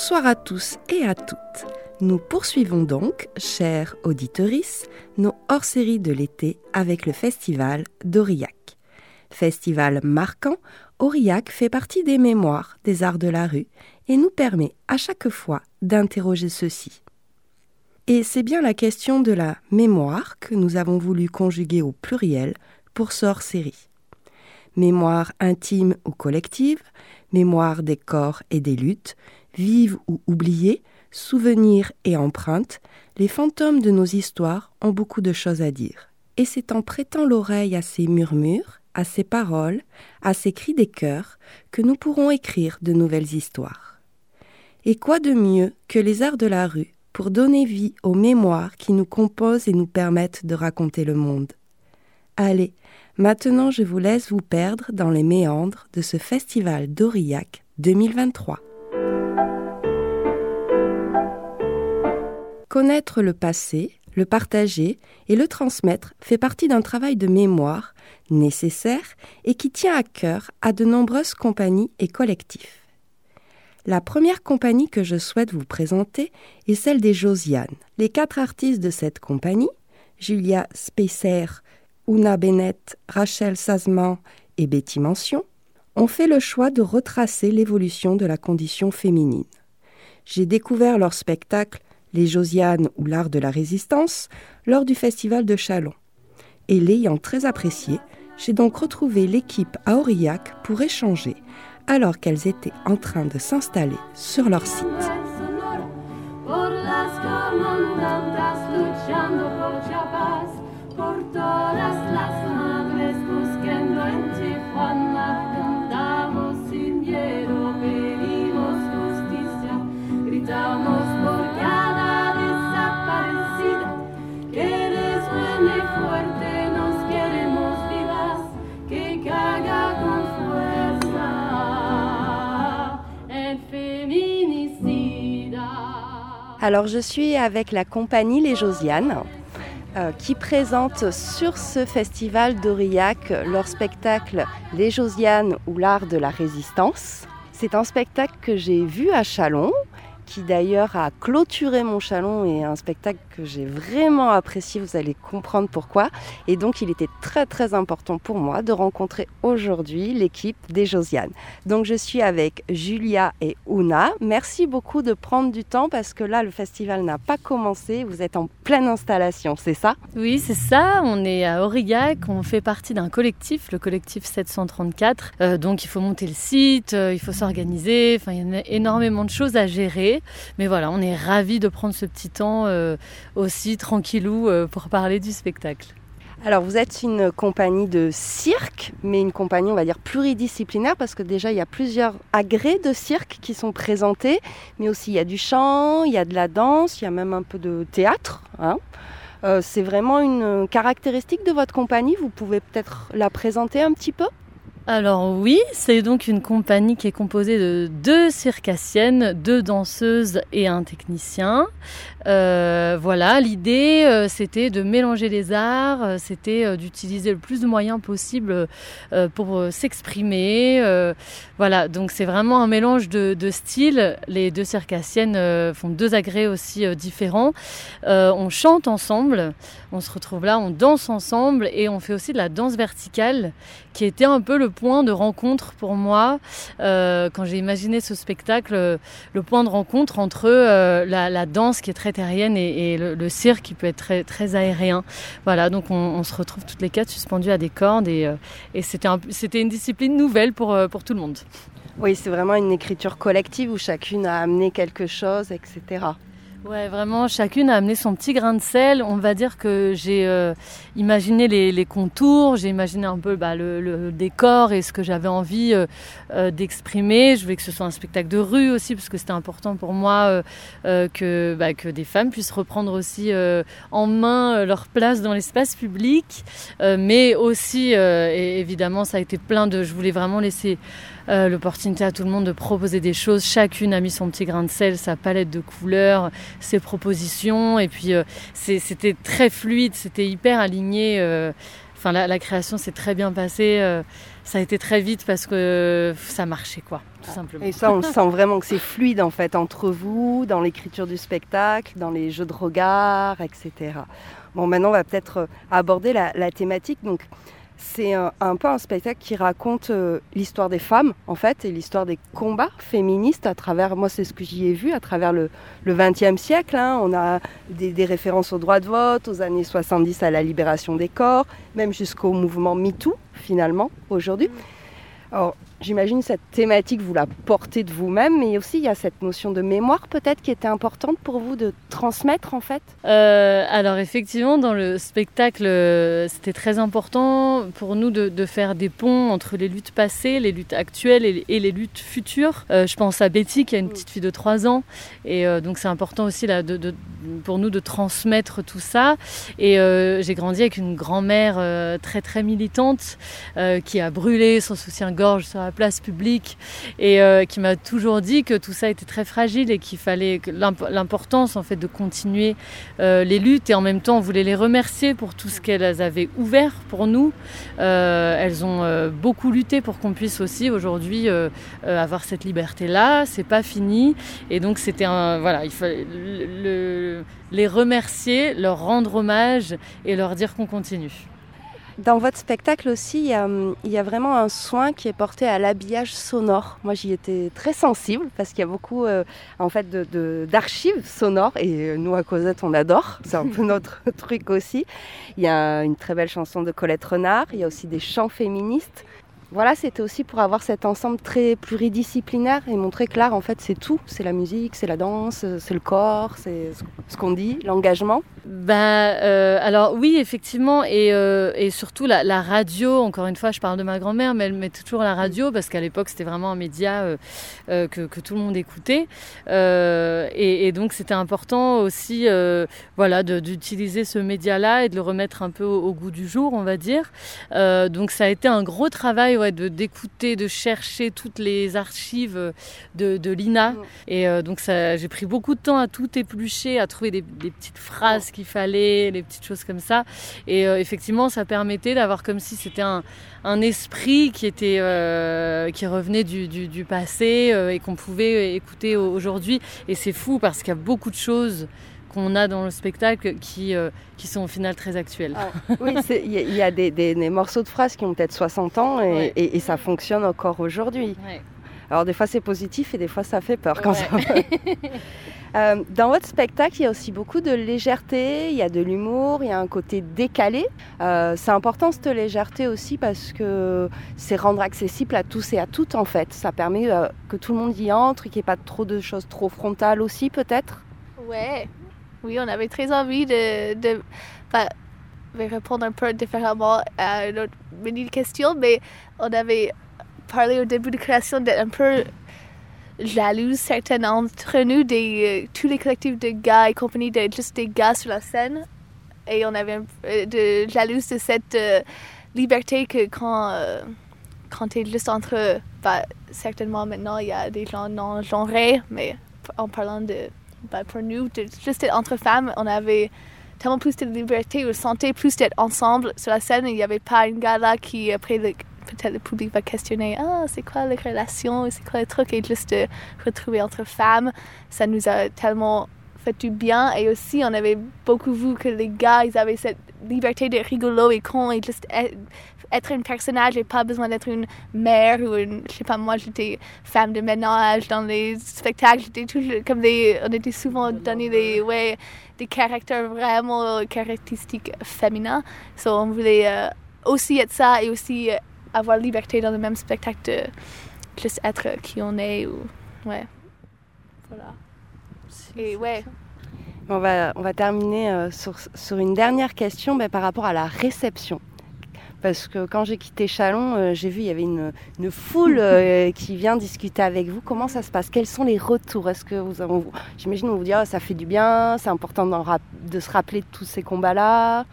Bonsoir à tous et à toutes. Nous poursuivons donc, chers auditorices, nos hors-séries de l'été avec le festival d'Aurillac. Festival marquant, Aurillac fait partie des mémoires des arts de la rue et nous permet à chaque fois d'interroger ceux-ci. Et c'est bien la question de la mémoire que nous avons voulu conjuguer au pluriel pour ce hors-série. Mémoire intime ou collective, mémoire des corps et des luttes, vives ou oubliées, souvenirs et empreintes, les fantômes de nos histoires ont beaucoup de choses à dire. Et c'est en prêtant l'oreille à ces murmures, à ces paroles, à ces cris des cœurs, que nous pourrons écrire de nouvelles histoires. Et quoi de mieux que les arts de la rue pour donner vie aux mémoires qui nous composent et nous permettent de raconter le monde Allez, maintenant je vous laisse vous perdre dans les méandres de ce festival d'Aurillac 2023. Connaître le passé, le partager et le transmettre fait partie d'un travail de mémoire nécessaire et qui tient à cœur à de nombreuses compagnies et collectifs. La première compagnie que je souhaite vous présenter est celle des Josiane. Les quatre artistes de cette compagnie, Julia Spacer, Una Bennett, Rachel Sazman et Betty Mention, ont fait le choix de retracer l'évolution de la condition féminine. J'ai découvert leur spectacle les Josianes ou l'art de la résistance lors du festival de Chalon. Et l'ayant très apprécié, j'ai donc retrouvé l'équipe à Aurillac pour échanger alors qu'elles étaient en train de s'installer sur leur site. Alors je suis avec la compagnie Les Josianes euh, qui présente sur ce festival d'Aurillac leur spectacle Les Josianes ou l'art de la résistance. C'est un spectacle que j'ai vu à Chalon qui d'ailleurs a clôturé mon chalon et un spectacle que j'ai vraiment apprécié, vous allez comprendre pourquoi. Et donc il était très très important pour moi de rencontrer aujourd'hui l'équipe des Josiane. Donc je suis avec Julia et Una. Merci beaucoup de prendre du temps parce que là le festival n'a pas commencé, vous êtes en pleine installation, c'est ça? Oui, c'est ça, on est à Aurillac, on fait partie d'un collectif, le collectif 734. Euh, donc il faut monter le site, euh, il faut s'organiser, enfin il y a énormément de choses à gérer. Mais voilà, on est ravis de prendre ce petit temps euh, aussi tranquillou euh, pour parler du spectacle. Alors vous êtes une compagnie de cirque, mais une compagnie on va dire pluridisciplinaire parce que déjà il y a plusieurs agrès de cirque qui sont présentés, mais aussi il y a du chant, il y a de la danse, il y a même un peu de théâtre. Hein. Euh, c'est vraiment une caractéristique de votre compagnie, vous pouvez peut-être la présenter un petit peu? Alors oui, c'est donc une compagnie qui est composée de deux circassiennes, deux danseuses et un technicien. Euh, voilà, l'idée euh, c'était de mélanger les arts, euh, c'était d'utiliser le plus de moyens possible pour s'exprimer. voilà, donc c'est vraiment un mélange de, styles. Les deux circassiennes font deux agrès aussi différents. on chante ensemble, on se retrouve là, on danse ensemble et on fait aussi de la danse verticale qui était un peu le point de rencontre pour moi quand j'ai imaginé ce spectacle, le point de rencontre entre la danse qui est très et, le, cirque qui peut être très, aérien. Voilà, donc on, se retrouve toutes les quatre suspendues à des cordes et, euh, c'était une discipline nouvelle pour, euh, pour tout le monde. Oui, c'est vraiment une écriture collective où chacune a amené quelque chose, etc. Ouais, vraiment, chacune a amené son petit grain de sel. On va dire que j'ai euh, imaginé les, contours, j'ai imaginé un peu bah, le, décor et ce que j'avais envie euh, euh, d'exprimer. Je voulais que ce soit un spectacle de rue aussi, parce que c'était important pour moi que, bah, que des femmes puissent reprendre aussi en main leur place dans l'espace public. mais aussi, et évidemment, ça a été plein de... Je voulais vraiment laisser euh, l'opportunité à tout le monde de proposer des choses. Chacune a mis son petit grain de sel, sa palette de couleurs, ses propositions. Et puis euh, c'était très fluide, c'était hyper aligné. Euh, enfin la, création s'est très bien passée. ça a été très vite parce que ça marchait quoi, tout simplement. Et ça, on sent vraiment que c'est fluide en fait entre vous, dans l'écriture du spectacle, dans les jeux de regard, etc. Bon, maintenant on va peut-être aborder la, la thématique. Donc c'est un, peu un spectacle qui raconte euh, l'histoire des femmes, en fait, et l'histoire des combats féministes à travers, moi c'est ce que j'y ai vu, à travers le XXe siècle. Hein. On a des, références au droit de vote, aux années 70 à la libération des corps, même jusqu'au mouvement MeToo, finalement, aujourd'hui. Mm. Alors, J'imagine cette thématique, vous la portez de vous-même, mais aussi il y a cette notion de mémoire peut-être qui était importante pour vous de transmettre en fait? Euh, Alors effectivement, dans le spectacle, euh, c'était très important pour nous de, faire des ponts entre les luttes passées, les luttes actuelles et, les luttes futures. Euh, je pense à Betty qui a une mm. petite fille de 3 ans, et donc c'est important aussi là, de, pour nous de transmettre tout ça. Et j'ai grandi avec une grand-mère très très militante qui a brûlé son soutien-gorge sur place publique et euh, qui m'a toujours dit que tout ça était très fragile et qu'il fallait l'importance en fait de continuer euh, les luttes et en même temps on voulait les remercier pour tout ce qu'elles avaient ouvert pour nous. Euh, elles ont beaucoup lutté pour qu'on puisse aussi aujourd'hui avoir cette liberté là. C'est pas fini et donc c'était un voilà il fallait les remercier, leur rendre hommage et leur dire qu'on continue. Dans votre spectacle aussi, il y, a, vraiment un soin qui est porté à l'habillage sonore. Moi, j'y étais très sensible parce qu'il y a beaucoup euh, en fait d'archives sonores et euh, nous à Cosette, on adore. C'est un peu notre truc aussi. Il y a une très belle chanson de Colette Renard. Il y a aussi des chants féministes voilà, c'était aussi pour avoir cet ensemble très pluridisciplinaire et montrer que l'art, en fait, c'est tout. C'est la musique, c'est la danse, c'est le corps, c'est ce qu'on dit, l'engagement. Ben, euh, alors oui, effectivement, et, euh, et surtout la, radio. Encore une fois, je parle de ma grand-mère, mais elle met toujours la radio parce qu'à l'époque, c'était vraiment un média euh, que, que, tout le monde écoutait. Et, et, donc, c'était important aussi, voilà, d'utiliser ce média-là et de le remettre un peu au, au, goût du jour, on va dire. donc, ça a été un gros travail de d'écouter, de chercher toutes les archives de, de l'INA. Et euh, donc j'ai pris beaucoup de temps à tout éplucher, à trouver des, petites phrases qu'il fallait, les petites choses comme ça. Et euh, effectivement, ça permettait d'avoir comme si c'était un, un, esprit qui était euh, qui revenait du, du, passé et qu'on pouvait écouter aujourd'hui. Et c'est fou parce qu'il y a beaucoup de choses qu'on a dans le spectacle qui, euh, qui sont au final très actuels. Ah, oui, il y, a, des, des, morceaux de phrases qui ont peut-être 60 ans et, et, ça fonctionne encore aujourd'hui. Alors des fois c'est positif et des fois ça fait peur quand ça euh, Dans votre spectacle, il y a aussi beaucoup de légèreté, il y a de l'humour, il y a un côté décalé. Euh, c'est important cette légèreté aussi parce que c'est rendre accessible à tous et à toutes en fait. Ça permet que tout le monde y entre, qu'il n'y ait pas trop de choses trop frontales aussi peut-être. Ouais, oui, on avait très envie de, de, répondre un peu différemment à notre mini question, mais on avait parlé au début de création d'être un peu jalouse, certains d'entre nous, des, euh, tous les collectifs de gars et compagnie, de juste des gars sur la scène. Et on avait peu de jalouse de cette euh, liberté que quand, euh, quand tu es juste entre. Bah, certainement maintenant, il y a des gens non genrés, mais en parlant de ben, pour nous, juste entre femmes, on avait tellement plus de liberté, on sentait plus d'être ensemble sur la scène. Il n'y avait pas une gars là qui, après, peut-être le public va questionner Ah, c'est quoi les relations, c'est quoi le truc, et juste de retrouver entre femmes. Ça nous a tellement fait du bien. Et aussi, on avait beaucoup vu que les gars, ils avaient cette liberté de rigolo et con et juste être un personnage et pas besoin d'être une mère ou une, je sais pas, moi j'étais femme de ménage dans les spectacles, j'étais toujours comme des, on était souvent donné des, ouais, des caractères vraiment caractéristiques féminins. So on voulait euh, aussi être ça et aussi euh, avoir liberté dans le même spectacle de juste être qui on est ou, ouais. Voilà. Et ouais. On va, on va terminer euh, sur, sur, une dernière question ben, par rapport à la réception parce que quand j'ai quitté Chalon, euh, j'ai vu il y avait une, foule euh, qui vient discuter avec vous. Comment ça se passe? Quels sont les retours? Est-ce que vous, j'imagine, on vous dit oh, ça fait du bien, c'est important de se rappeler de tous ces combats-là.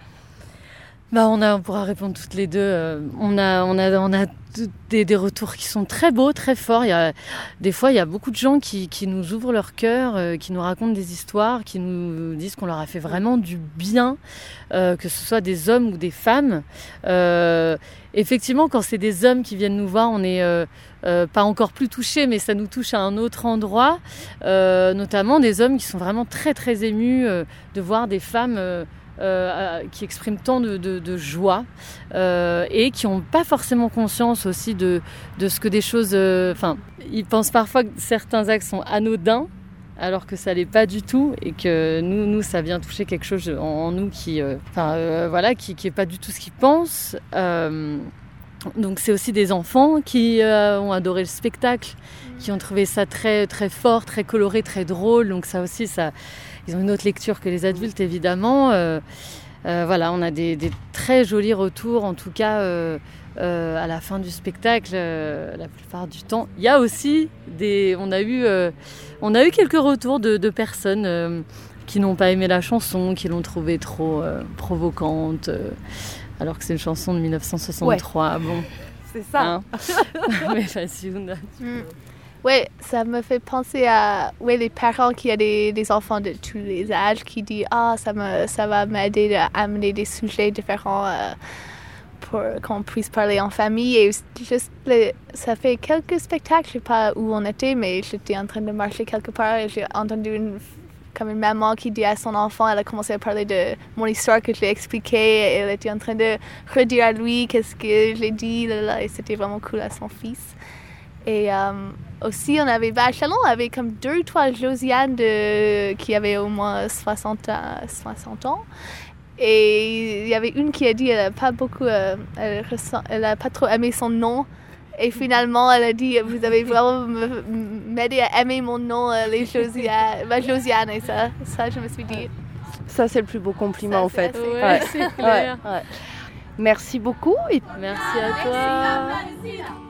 Bah on, a, pourra répondre toutes les deux. Euh, on a, des, retours qui sont très beaux, très forts. Il y a, des fois, il y a beaucoup de gens qui, nous ouvrent leur cœur, euh, qui nous racontent des histoires, qui nous disent qu'on leur a fait vraiment du bien, euh, que ce soit des hommes ou des femmes. Effectivement, quand c'est des hommes qui viennent nous voir, on est pas encore plus touchés, mais ça nous touche à un autre endroit, notamment des hommes qui sont vraiment très très émus de voir des femmes euh, qui expriment tant de, joie euh, et qui n'ont pas forcément conscience aussi de, ce que des choses. Euh, enfin, ils pensent parfois que certains actes sont anodins. Alors que ça l'est pas du tout et que nous, nous, ça vient toucher quelque chose en, nous qui, enfin, voilà, qui, qui pas du tout ce qu'ils pensent. donc c'est aussi des enfants qui ont adoré le spectacle, qui ont trouvé ça très très fort, très coloré, très drôle. Donc ça aussi, ça, ils ont une autre lecture que les adultes, évidemment. Euh, euh, voilà, on a des, très jolis retours, en tout cas euh, à la fin du spectacle, la plupart du temps. Il y a aussi des, on a eu, on a eu quelques retours de, personnes qui n'ont pas aimé la chanson, qui l'ont trouvée trop provocante, alors que c'est une chanson de 1963. Bon, c'est ça. Hein Mais vas-y, oui, ça me fait penser à ouais, les parents qui ont des, des, enfants de tous les âges qui disent Ah, ça, ça va m'aider à amener des sujets différents euh, pour qu'on puisse parler en famille. Et juste, ça fait quelques spectacles, je sais pas où on était, mais j'étais en train de marcher quelque part et j'ai entendu une, comme une maman qui dit à son enfant, elle a commencé à parler de mon histoire que je lui ai expliquée elle était en train de redire à lui qu'est-ce que je l'ai dit, et c'était vraiment cool à son fils. Et euh, aussi, on avait Bachelon avait comme deux ou trois Josiane de, qui avaient au moins 60, 60 ans. Et il y avait une qui a dit qu'elle n'a pas beaucoup, euh, elle, a pas trop aimé son nom. Et finalement, elle a dit Vous avez vraiment m'aider à aimer mon nom, euh, les Josiane, ma Josiane. Et ça, ça, je me suis dit. Ça, c'est le plus beau compliment en fait. Ouais, c'est clair. Merci beaucoup. Et... Merci à toi.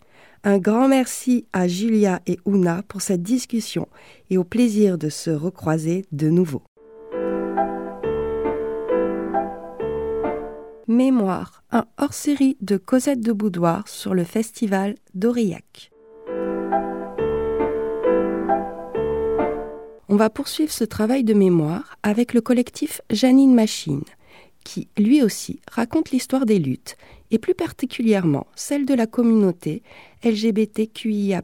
Un grand merci à Julia et Una pour cette discussion et au plaisir de se recroiser de nouveau. Mémoire, un hors-série de Cosette de Boudoir sur le festival d'Aurillac. On va poursuivre ce travail de mémoire avec le collectif Janine Machine, qui lui aussi raconte l'histoire des luttes et plus particulièrement celle de la communauté LGBTQIA.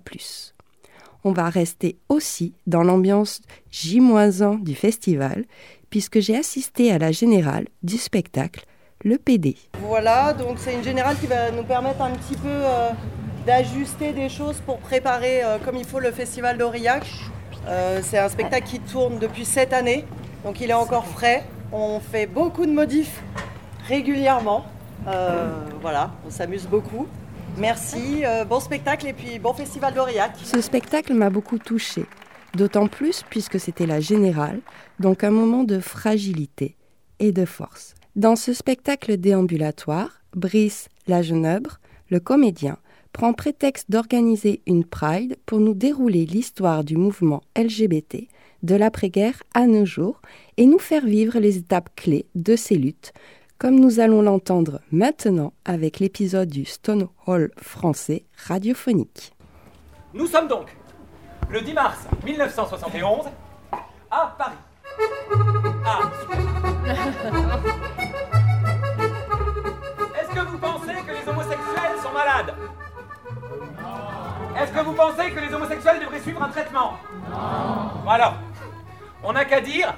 On va rester aussi dans l'ambiance J-1 du festival, puisque j'ai assisté à la générale du spectacle Le PD. Voilà, donc c'est une générale qui va nous permettre un petit peu euh, d'ajuster des choses pour préparer euh, comme il faut le festival d'Aurillac. Euh, c'est un spectacle qui tourne depuis cette année, donc il est encore frais. On fait beaucoup de modifs régulièrement. Euh, voilà, on s'amuse beaucoup. Merci, euh, bon spectacle et puis bon festival d'Aurillac. Ce spectacle m'a beaucoup touchée, d'autant plus puisque c'était la générale, donc un moment de fragilité et de force. Dans ce spectacle déambulatoire, Brice Lageneubre, le comédien, prend prétexte d'organiser une Pride pour nous dérouler l'histoire du mouvement LGBT de l'après-guerre à nos jours et nous faire vivre les étapes clés de ces luttes comme nous allons l'entendre maintenant avec l'épisode du Stonewall français radiophonique. Nous sommes donc le 10 mars 1971 à Paris. Ah, Est-ce que vous pensez que les homosexuels sont malades? Est-ce que vous pensez que les homosexuels devraient suivre un traitement? Non. Alors, on n'a qu'à dire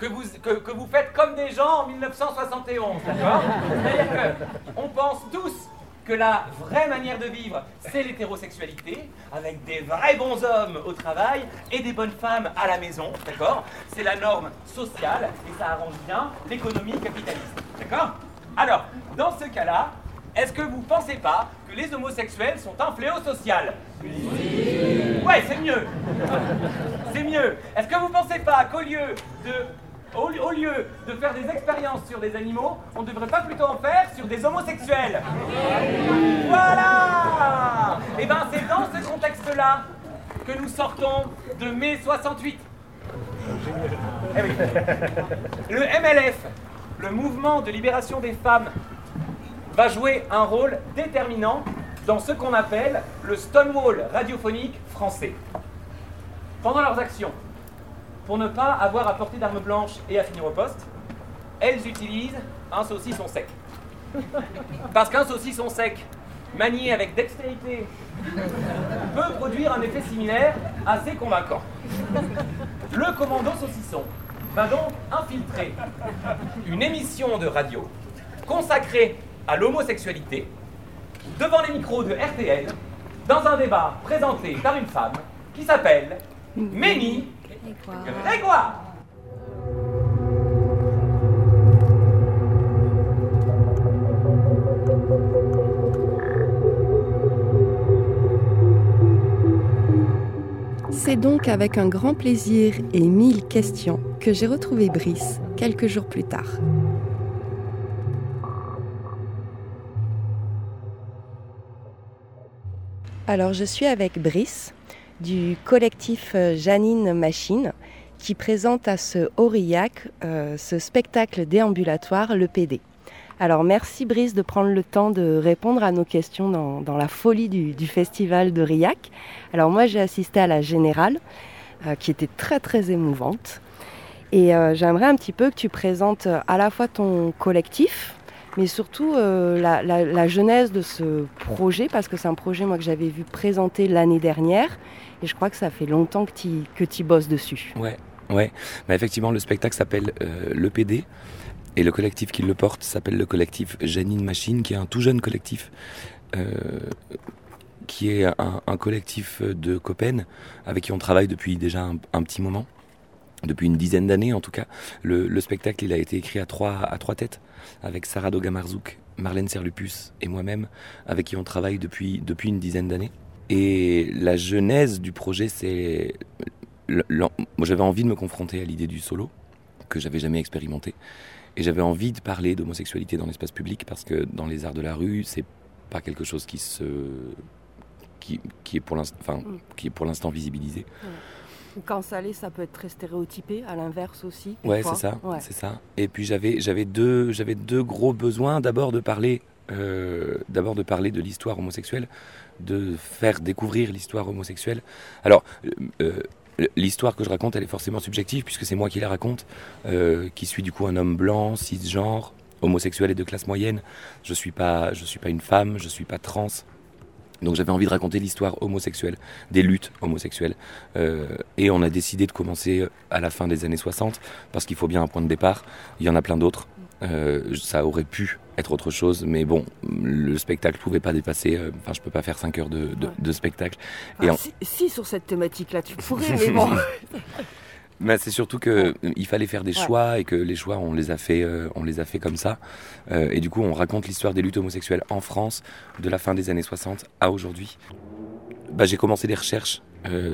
que vous, que, vous faites comme des gens en 1971, d'accord? C'est-à-dire qu'on pense tous que la vraie manière de vivre, c'est l'hétérosexualité, avec des vrais bons hommes au travail et des bonnes femmes à la maison, d'accord? C'est la norme sociale et ça arrange bien l'économie capitaliste, d'accord? Alors, dans ce cas-là, est-ce que vous pensez pas que les homosexuels sont un fléau social? Oui. Ouais, c'est mieux. C'est mieux. Est-ce que vous pensez pas qu'au lieu de au, lieu de faire des expériences sur des animaux, on ne devrait pas plutôt en faire sur des homosexuels Voilà Et eh bien c'est dans ce contexte-là que nous sortons de mai 68. Eh le MLF, le mouvement de libération des femmes, va jouer un rôle déterminant dans ce qu'on appelle le Stonewall radiophonique français. Pendant leurs actions, pour ne pas avoir à porter d'armes blanches et à finir au poste, elles utilisent un saucisson sec. Parce qu'un saucisson sec, manié avec dextérité, peut produire un effet similaire assez convaincant. Le commando saucisson va donc infiltrer une émission de radio consacrée à l'homosexualité devant les micros de RTL dans un débat présenté par une femme qui s'appelle Ménie Grégoire. C'est donc avec un grand plaisir et mille questions que j'ai retrouvé Brice quelques jours plus tard. Alors je suis avec Brice du collectif euh, Janine Machine qui présente à ce Aurillac euh, ce spectacle déambulatoire, le PD. Alors merci Brice de prendre le temps de répondre à nos questions dans, la folie du, festival de Riac. Alors moi j'ai assisté à la générale euh, qui était très très émouvante. Et j'aimerais un petit peu que tu présentes à la fois ton collectif, mais surtout la, la, genèse de ce projet, parce que c'est un projet moi que j'avais vu présenter l'année dernière et je crois que ça fait longtemps que tu que bosses dessus. Ouais, ouais. Bah, effectivement, le spectacle s'appelle euh, Le PD. Et le collectif qui le porte s'appelle le collectif Janine Machine, qui est un tout jeune collectif, euh, qui est un, collectif de copains avec qui on travaille depuis déjà un, petit moment, depuis une dizaine d'années en tout cas. Le, spectacle, il a été écrit à trois, à trois têtes, avec Sarah Dogamarzouk, Marlène Serlupus et moi-même, avec qui on travaille depuis, depuis une dizaine d'années. Et la genèse du projet, c'est. Moi, j'avais envie de me confronter à l'idée du solo, que j'avais jamais expérimenté. Et j'avais envie de parler d'homosexualité dans l'espace public, parce que dans les arts de la rue, c'est pas quelque chose qui se. qui, qui est pour l'instant enfin, mm. est pour l'instant visibilisé. Quand ça l'est, ça peut être très stéréotypé, à l'inverse aussi. Ouais, c'est ça, c'est ça. Et puis j'avais, j'avais deux, j'avais deux gros besoins. D'abord de parler, euh, d'abord de parler de l'histoire homosexuelle, de faire découvrir l'histoire homosexuelle. Alors, euh, euh, l'histoire que je raconte, elle est forcément subjective, puisque c'est moi qui la raconte, euh, qui suis du coup un homme blanc, cisgenre, homosexuel et de classe moyenne. Je suis pas, suis pas une femme, je suis pas trans. Donc j'avais envie de raconter l'histoire homosexuelle, des luttes homosexuelles. et on a décidé de commencer à la fin des années 60, parce qu'il faut bien un point de départ. Il y en a plein d'autres. Ça aurait pu être autre chose. Mais bon, le spectacle pouvait pas dépasser. Euh, enfin, je peux pas faire 5 heures de, de, spectacle. Et si, sur cette thématique-là, tu pourrais, mais bon. Mais c'est surtout que il fallait faire des choix et que les choix on les a fait, euh, on les a fait comme ça. Euh, et du coup, on raconte l'histoire des luttes homosexuelles en France de la fin des années 60 à aujourd'hui. Bah, j'ai commencé des recherches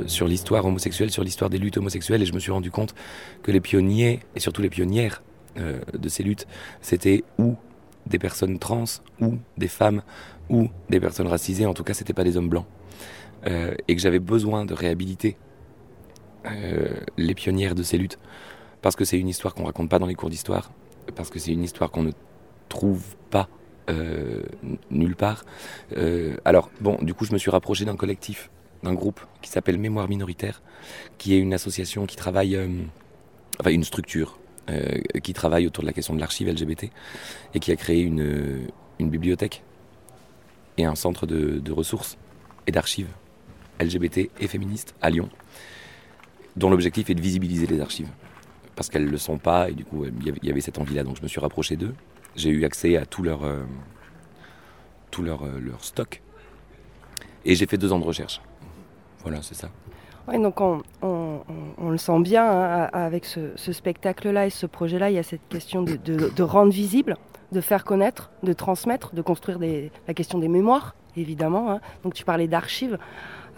sur l'histoire homosexuelle, sur l'histoire des luttes homosexuelles, et je me suis rendu compte que les pionniers et surtout les pionnières de ces luttes, c'était où des personnes trans ou des femmes ou des personnes racisées, en tout cas c'était pas des hommes blancs. Euh, et que j'avais besoin de réhabiliter euh, les pionnières de ces luttes. Parce que c'est une histoire qu'on raconte pas dans les cours d'histoire, parce que c'est une histoire qu'on ne trouve pas euh, nulle part. alors bon, du coup je me suis rapproché d'un collectif, d'un groupe qui s'appelle Mémoire minoritaire, qui est une association qui travaille, enfin une structure euh, qui travaille autour de la question de l'archive LGBT et qui a créé une, une bibliothèque et un centre de, ressources et d'archives LGBT et féministes à Lyon, dont l'objectif est de visibiliser les archives. Parce qu'elles ne le sont pas, et du coup, il y avait cette envie-là. Donc je me suis rapproché d'eux. J'ai eu accès à tout leur, euh, tout leur, euh, leur stock. Et j'ai fait deux ans de recherche. Voilà, c'est ça. Oui, donc on, le sent bien hein, avec ce, spectacle-là et ce projet-là, il y a cette question de, rendre visible, de faire connaître, de transmettre, de construire des, la question des mémoires, évidemment. hein. Donc tu parlais d'archives.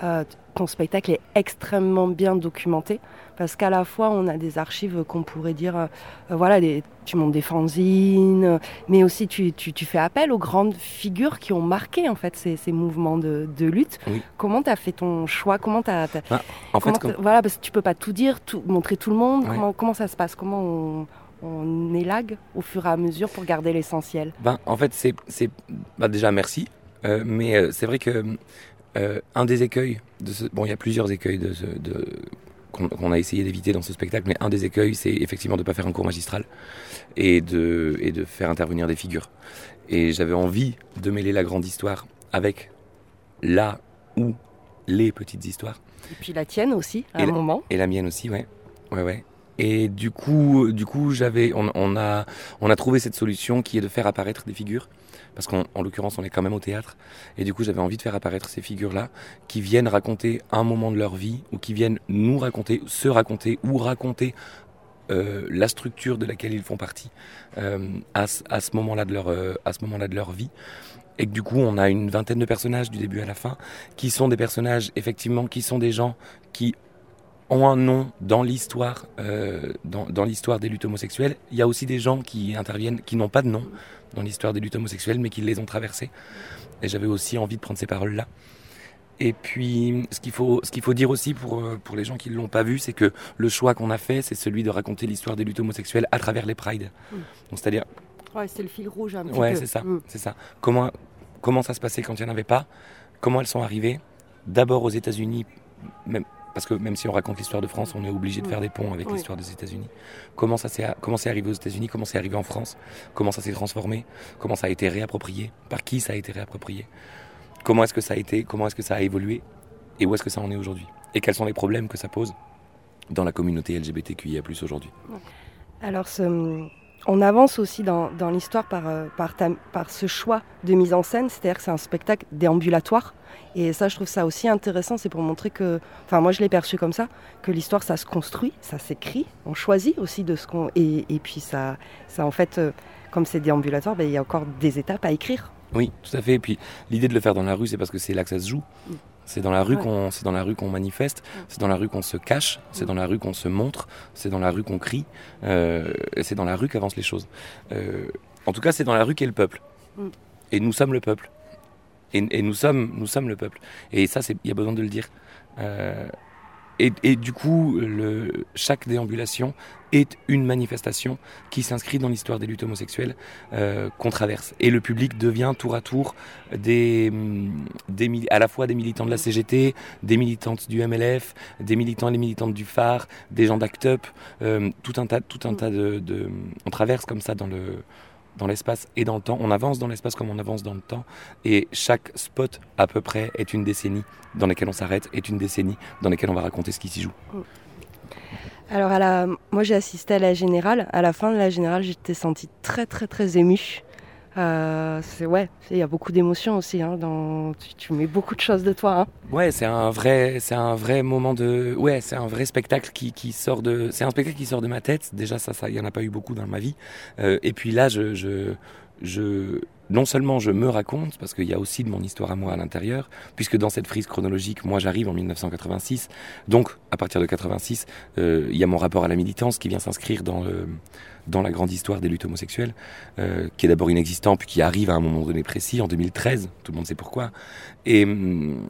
Euh, ton spectacle est extrêmement bien documenté parce qu'à la fois on a des archives qu'on pourrait dire, euh, euh, voilà, tu montes des fanzines, euh, mais aussi tu, tu, tu fais appel aux grandes figures qui ont marqué en fait ces, ces mouvements de, de lutte. Oui. Comment tu as fait ton choix? Comment t'as- Ah, En fait, comment voilà, parce que tu peux pas tout dire, tout, montrer tout le monde. Ouais. Comment, comment ça se passe? Comment on, on élague au fur et à mesure pour garder l'essentiel? Ben, en fait, c'est, c'est bah, déjà merci, Euh, mais euh, c'est vrai que euh, un des écueils de ce, bon, il y a plusieurs écueils de, ce- de qu'on, a essayé d'éviter dans ce spectacle, mais un des écueils, c'est effectivement de ne pas faire un cours magistral et de et de faire intervenir des figures. Et j'avais envie de mêler la grande histoire avec la ou les petites histoires. Et puis la tienne aussi, à Et un la- moment. Et la mienne aussi, ouais. Ouais, ouais. Et du coup, du coup, j'avais, on, on a, on a trouvé cette solution qui est de faire apparaître des figures, parce qu'en en l'occurrence, on est quand même au théâtre. Et du coup, j'avais envie de faire apparaître ces figures-là, qui viennent raconter un moment de leur vie, ou qui viennent nous raconter, se raconter, ou raconter euh, la structure de laquelle ils font partie euh, à, ce- moment-là de leur, euh, moment-là de leur vie. Et que du coup, on a une vingtaine de personnages du début à la fin, qui sont des personnages, effectivement, qui sont des gens qui ont un nom dans l'histoire, dans, dans l'histoire des luttes homosexuelles. Il y a aussi des gens qui interviennent, qui n'ont pas de nom dans l'histoire des luttes homosexuelles, mais qui les ont traversées. Et j'avais aussi envie de prendre ces paroles-là. Et puis, ce qu'il faut, ce qu'il faut dire aussi pour, euh, pour les gens qui ne l'ont pas vu, c'est que le choix qu'on a fait, c'est celui de raconter l'histoire des luttes homosexuelles à travers les prides. Mm. Donc, c'est-à-dire, Ouais, c'est le fil rouge un petit Ouais, peu. c'est ça. Mm. c'est ça. Comment, comment ça se passait quand il n'y en avait pas? Comment elles sont arrivées? D'abord aux États-Unis, même, parce que même si on raconte l'histoire de France, on est obligé de faire des ponts avec Oui. l'histoire des États-Unis. Comment ça s'est comment c'est arrivé aux États-Unis? Comment c'est arrivé en France? Comment ça s'est transformé? Comment ça a été réapproprié? Par qui ça a été réapproprié? Comment est-ce que ça a été Comment est-ce que ça a évolué? Et où est-ce que ça en est aujourd'hui? Et quels sont les problèmes que ça pose dans la communauté LGBTQIA+ aujourd'hui? Alors, ce- on avance aussi dans, dans l'histoire par, euh, par, par ce choix de mise en scène, c'est-à-dire que c'est un spectacle déambulatoire. Et ça, je trouve ça aussi intéressant, c'est pour montrer que, enfin, moi je l'ai perçu comme ça, que l'histoire, ça se construit, ça s'écrit, on choisit aussi de ce qu'on. Et, et puis, ça, ça, en fait, euh, comme c'est déambulatoire, ben, il y a encore des étapes à écrire. Oui, tout à fait. Et puis l'idée de le faire dans la rue, c'est parce que c'est là que ça se joue. C'est dans la rue Ouais. qu'on, c'est dans la rue qu'on manifeste, c'est dans la rue qu'on se cache, c'est dans la rue qu'on se montre, c'est dans la rue qu'on crie, euh, et c'est dans la rue qu'avancent les choses. Euh, en tout cas, c'est dans la rue qu'est le peuple. Mm. Et nous sommes le peuple. Et, et nous sommes, nous sommes le peuple. Et ça, il y a besoin de le dire. Euh, et, et du coup, le, chaque déambulation est une manifestation qui s'inscrit dans l'histoire des luttes homosexuelles euh, qu'on traverse. Et le public devient tour à tour des, hum, des à la fois des militants de la CGT, des militantes du MLF, des militants et des militantes du phare, des gens d'Act Up, euh, tout un tas, tout un tas de, de- On traverse comme ça dans le dans l'espace et dans le temps. On avance dans l'espace comme on avance dans le temps. Et chaque spot, à peu près, est une décennie dans laquelle on s'arrête, est une décennie dans laquelle on va raconter ce qui s'y joue. Alors, à la... moi j'ai assisté à la générale. À la fin de la générale, j'étais sentie très, très, très émue. Euh, ouais, il y a beaucoup d'émotions aussi. Hein, dans... tu, tu mets beaucoup de choses de toi. Hein. Ouais, c'est un vrai, c'est un vrai moment de, ouais, c'est un vrai spectacle qui, qui sort de, c'est un spectacle qui sort de ma tête. Déjà, ça, ça, il y en a pas eu beaucoup dans ma vie. Euh, et puis là, je, je, je, non seulement je me raconte, parce qu'il y a aussi de mon histoire à moi à l'intérieur, puisque dans cette frise chronologique, moi j'arrive en 1986, donc à partir de 86, euh, il y a mon rapport à la militance qui vient s'inscrire dans dans la grande histoire des luttes homosexuelles, euh, qui est d'abord inexistant, puis qui arrive à un moment donné précis, en 2013, tout le monde sait pourquoi. Et, hum,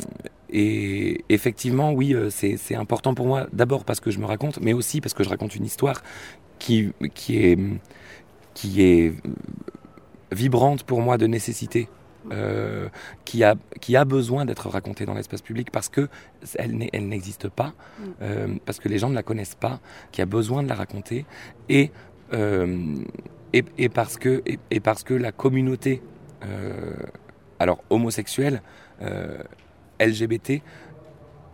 et effectivement, oui, euh, c'est important pour moi, d'abord parce que je me raconte, mais aussi parce que je raconte une histoire qui, qui est, qui est vibrante pour moi de nécessité. euh, qui, a, qui a besoin d'être racontée dans l'espace public parce que elle n'existe pas, euh, parce que les gens ne la connaissent pas, qui a besoin de la raconter et, euh, et, et parce que, et, et parce que la communauté euh, alors homosexuelle, euh, LGBT,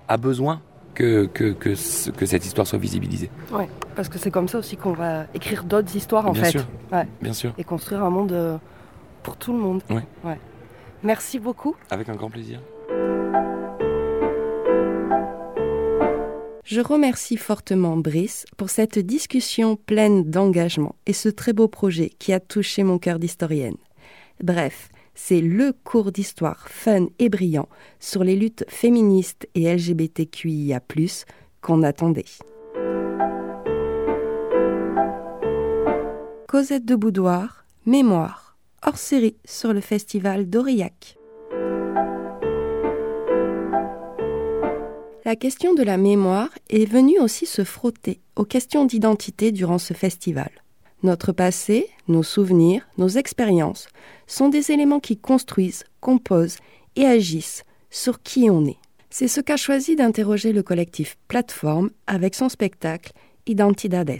a besoin que, que, que, ce- que cette histoire soit visibilisée. Ouais, parce que c'est comme ça aussi qu'on va écrire d'autres histoires en Bien fait. sûr. Ouais. Bien sûr, Et construire un monde euh, pour tout le monde. Ouais. Merci beaucoup. avec un grand plaisir. Je remercie fortement Brice pour cette discussion pleine d'engagement et ce très beau projet qui a touché mon cœur d'historienne. Bref, c'est le cours d'histoire fun et brillant sur les luttes féministes et LGBTQIA, qu'on attendait. Cosette de Boudoir, Mémoire, hors série sur le festival d'Aurillac. La question de la mémoire est venue aussi se frotter aux questions d'identité durant ce festival. Notre passé, nos souvenirs, nos expériences sont des éléments qui construisent, composent et agissent sur qui on est. C'est ce qu'a choisi d'interroger le collectif Plateforme avec son spectacle Identidades.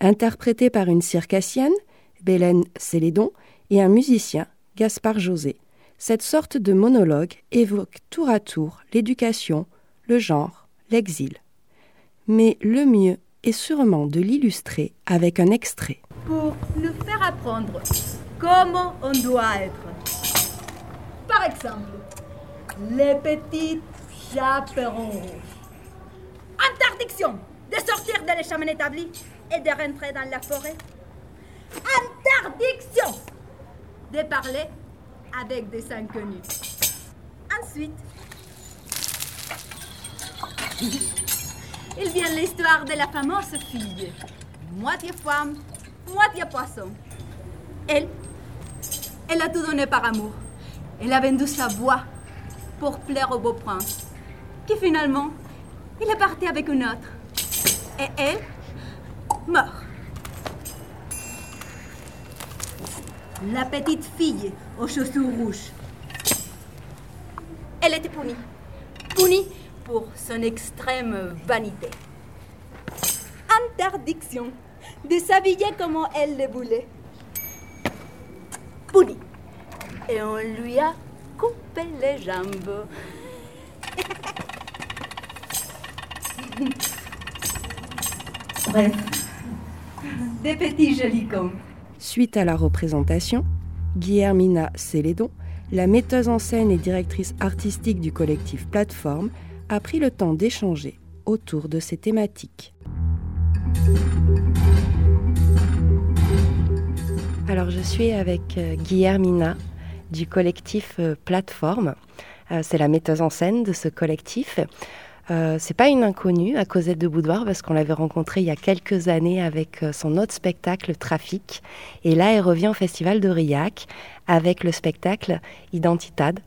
Interprété par une circassienne, Bélène Célédon, et un musicien, Gaspard José, cette sorte de monologue évoque tour à tour l'éducation, le genre, l'exil. Mais le mieux est sûrement de l'illustrer avec un extrait. Pour nous faire apprendre comment on doit être. Par exemple, les petites chaperons. Interdiction de sortir de l'échamin établi et de rentrer dans la forêt. Interdiction de parler avec des inconnus. Ensuite, il vient l'histoire de la fameuse fille, moitié femme, moitié poisson. Elle, elle a tout donné par amour. Elle a vendu sa voix pour plaire au beau prince, qui finalement, il est parti avec une autre. Et elle, mort. La petite fille aux chaussures rouges. Elle était punie. Punie pour son extrême vanité. Interdiction de s'habiller comme elle le voulait. Punie. Et on lui a coupé les jambes. Bref, des petits jolis cons. Suite à la représentation, Guillermina Célédon, la metteuse en scène et directrice artistique du collectif Plateforme, a pris le temps d'échanger autour de ces thématiques. Alors je suis avec euh, Guillermina du collectif euh, Plateforme. Euh, c'est la metteuse en scène de ce collectif. Euh, c'est pas une inconnue à Cosette de Boudoir parce qu'on l'avait rencontrée il y a quelques années avec son autre spectacle Trafic. Et là, elle revient au Festival de Riac avec le spectacle Identitad.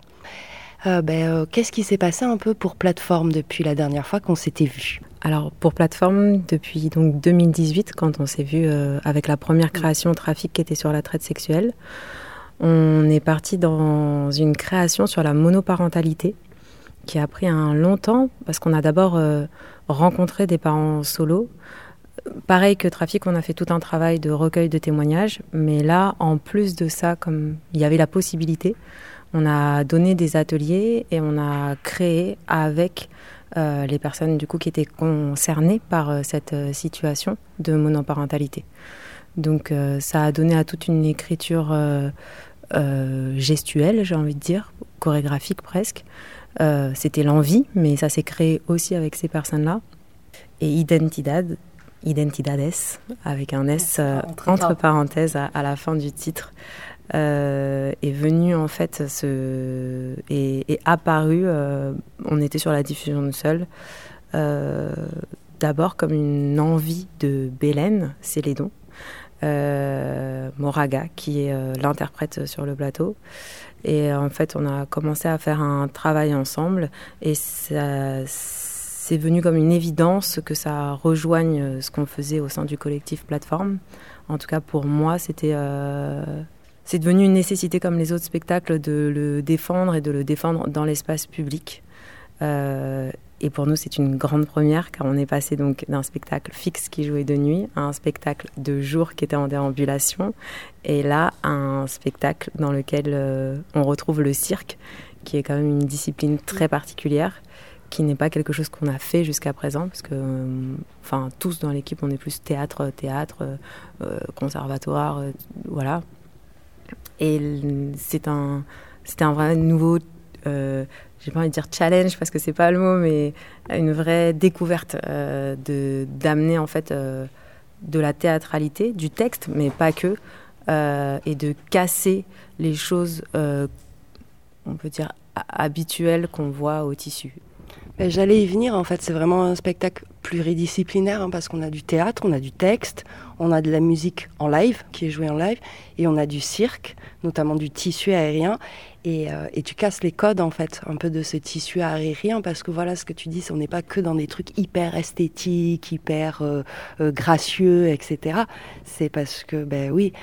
Euh, ben, Qu'est-ce qui s'est passé un peu pour Plateforme depuis la dernière fois qu'on s'était vu? Alors pour plateforme, depuis donc 2018, quand on s'est vu avec la première création Trafic qui était sur la traite sexuelle, on est parti dans une création sur la monoparentalité qui a pris un long temps parce qu'on a d'abord euh, rencontré des parents solo. Pareil que Trafic, on a fait tout un travail de recueil de témoignages, mais là, en plus de ça, comme il y avait la possibilité, on a donné des ateliers et on a créé avec euh, les personnes du coup qui étaient concernées par euh, cette situation de monoparentalité. Donc ça a donné à toute une écriture gestuelle, j'ai envie de dire, chorégraphique presque, euh, c'était l'envie, mais ça s'est créé aussi avec ces personnes-là. Et Identidad, Identidades, avec un S entre, parenthèses à, la fin du titre, euh, est venu en fait ce, et, apparu. Euh, on était sur la diffusion de seul. D'abord comme une envie de Bélène Célédon, Moraga, qui est l'interprète sur le plateau, et en fait, on a commencé à faire un travail ensemble et c'est venu comme une évidence que ça rejoigne ce qu'on faisait au sein du collectif Plateforme. En tout cas, pour moi, c'était euh, c'est devenu une nécessité comme les autres spectacles de le défendre et de le défendre dans l'espace public. Euh, et pour nous, c'est une grande première car on est passé donc d'un spectacle fixe qui jouait de nuit à un spectacle de jour qui était en déambulation. Et là, un spectacle dans lequel euh, on retrouve le cirque, qui est quand même une discipline très particulière, qui n'est pas quelque chose qu'on a fait jusqu'à présent, parce que, euh, enfin, tous dans l'équipe, on est plus théâtre, théâtre, conservatoire, voilà. Et c'est un, c'était un vrai nouveau j'ai pas envie de dire challenge parce que c'est pas le mot, mais une vraie découverte de d'amener en fait de la théâtralité, du texte, mais pas que, et de casser les choses, on peut dire habituelles qu'on voit au tissu. Ben, j'allais y venir, en fait, c'est vraiment un spectacle pluridisciplinaire hein, parce qu'on a du théâtre, on a du texte, on a de la musique en live qui est jouée en live et on a du cirque, notamment du tissu aérien. Et, euh, et, tu casses les codes en fait, un peu de ce tissu aérien parce que voilà ce que tu dis, on n'est pas que dans des trucs hyper esthétiques, hyper euh, euh, gracieux, etc. C'est parce que, ben oui,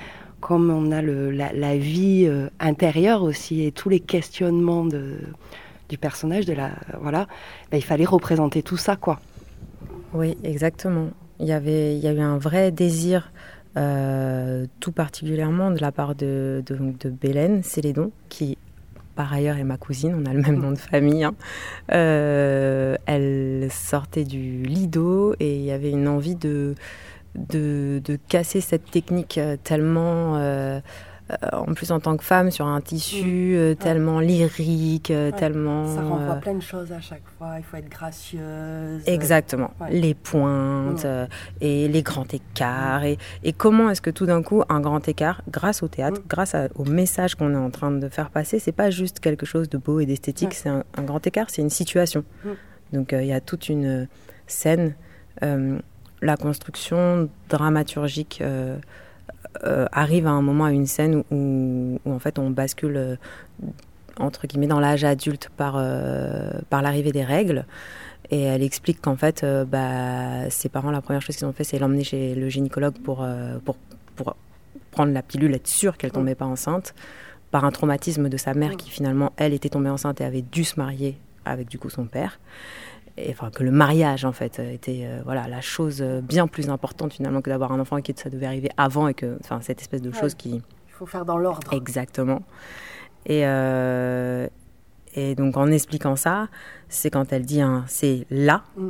comme on a la, vie intérieure aussi et tous les questionnements du personnage, de la, voilà, ben, il fallait représenter tout ça quoi. Oui, exactement. Il y, avait, il y a eu un vrai désir, euh, tout particulièrement de la part de, de, de Bélène Célédon, qui par ailleurs est ma cousine, on a le même nom de famille. Hein. Euh, elle sortait du Lido et il y avait une envie de, de, de casser cette technique euh, tellement euh, en plus en tant que femme sur un tissu mm. euh, tellement lyrique, euh, tellement. Ça renvoie plein de choses à chaque fois. Il faut être gracieuse. Exactement. Les pointes et les grands écarts. Et, et comment est-ce que tout d'un coup, un grand écart, grâce au théâtre, mm. grâce au message qu'on est en train de faire passer, c'est pas juste quelque chose de beau et d'esthétique, c'est un, grand écart, c'est une situation. Mm. Donc il y a toute une scène, la construction dramaturgique. Euh, arrive à un moment à une scène où, en fait on bascule euh, entre guillemets dans l'âge adulte par, euh, par l'arrivée des règles. Et elle explique qu'en fait, bah, ses parents, la première chose qu'ils ont fait, c'est l'emmener chez le gynécologue pour, pour, pour, prendre la pilule, être sûre qu'elle tombait pas enceinte, par un traumatisme de sa mère qui finalement, elle, était tombée enceinte et avait dû se marier avec du coup son père enfin que le mariage en fait était euh, voilà la chose euh, bien plus importante finalement que d'avoir un enfant et que ça devait arriver avant et que enfin cette espèce de chose qui il faut faire dans l'ordre. Exactement. Et euh, et donc en expliquant ça c'est quand elle dit hein, c'est là mm.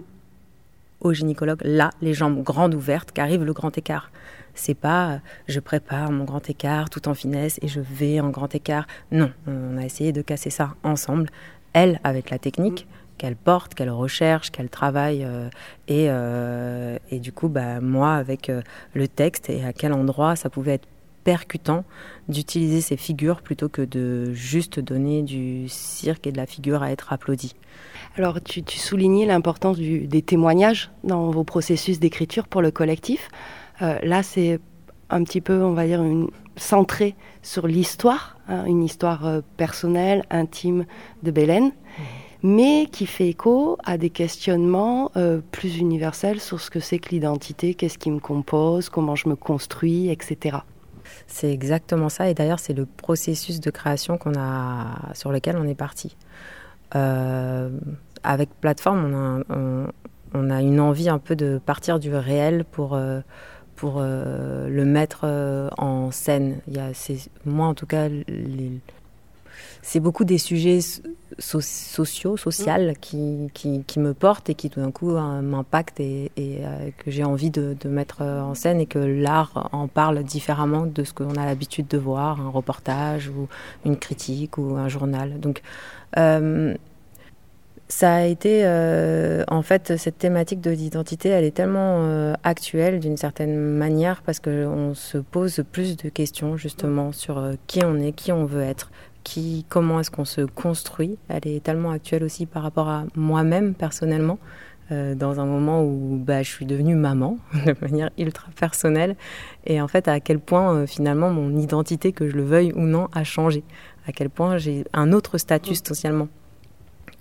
au gynécologue. Là les jambes grandes ouvertes qu'arrive le grand écart. C'est pas je prépare mon grand écart tout en finesse et je vais en grand écart non on a essayé de casser ça ensemble elle avec la technique. Mm qu'elle porte, qu'elle recherche, qu'elle travaille. Euh, et, euh, et, du coup, bah, moi, avec euh, le texte et à quel endroit ça pouvait être percutant d'utiliser ces figures plutôt que de juste donner du cirque et de la figure à être applaudi. Alors, tu, tu soulignais l'importance des témoignages dans vos processus d'écriture pour le collectif. là, c'est un petit peu, on va dire, une, centré sur l'histoire, hein, une histoire personnelle, intime de Bélène. Mmh mais qui fait écho à des questionnements euh, plus universels sur ce que c'est que l'identité, qu'est-ce qui me compose, comment je me construis, etc. C'est exactement ça, et d'ailleurs c'est le processus de création qu'on a, sur lequel on est parti. Euh, avec Plateforme, on a, une envie un peu de partir du réel pour, euh, pour le mettre en scène. Moi en tout cas, c'est beaucoup des sujets sociaux, sociaux, mm. qui, qui, qui, me portent et qui tout d'un coup euh, m'impactent et, euh, que j'ai envie de, de, mettre euh, en scène et que l'art en parle différemment de ce qu'on a l'habitude de voir, un reportage ou une critique ou un journal. Donc ça a été, en fait, cette thématique de l'identité, elle est tellement actuelle d'une certaine manière parce qu'on se pose plus de questions justement sur qui on est, qui on veut être, qui, comment est-ce qu'on se construit. Elle est tellement actuelle aussi par rapport à moi-même personnellement, euh, dans un moment où bah, je suis devenue maman de manière ultra personnelle, et en fait à quel point euh, finalement mon identité, que je le veuille ou non, a changé, à quel point j'ai un autre statut socialement.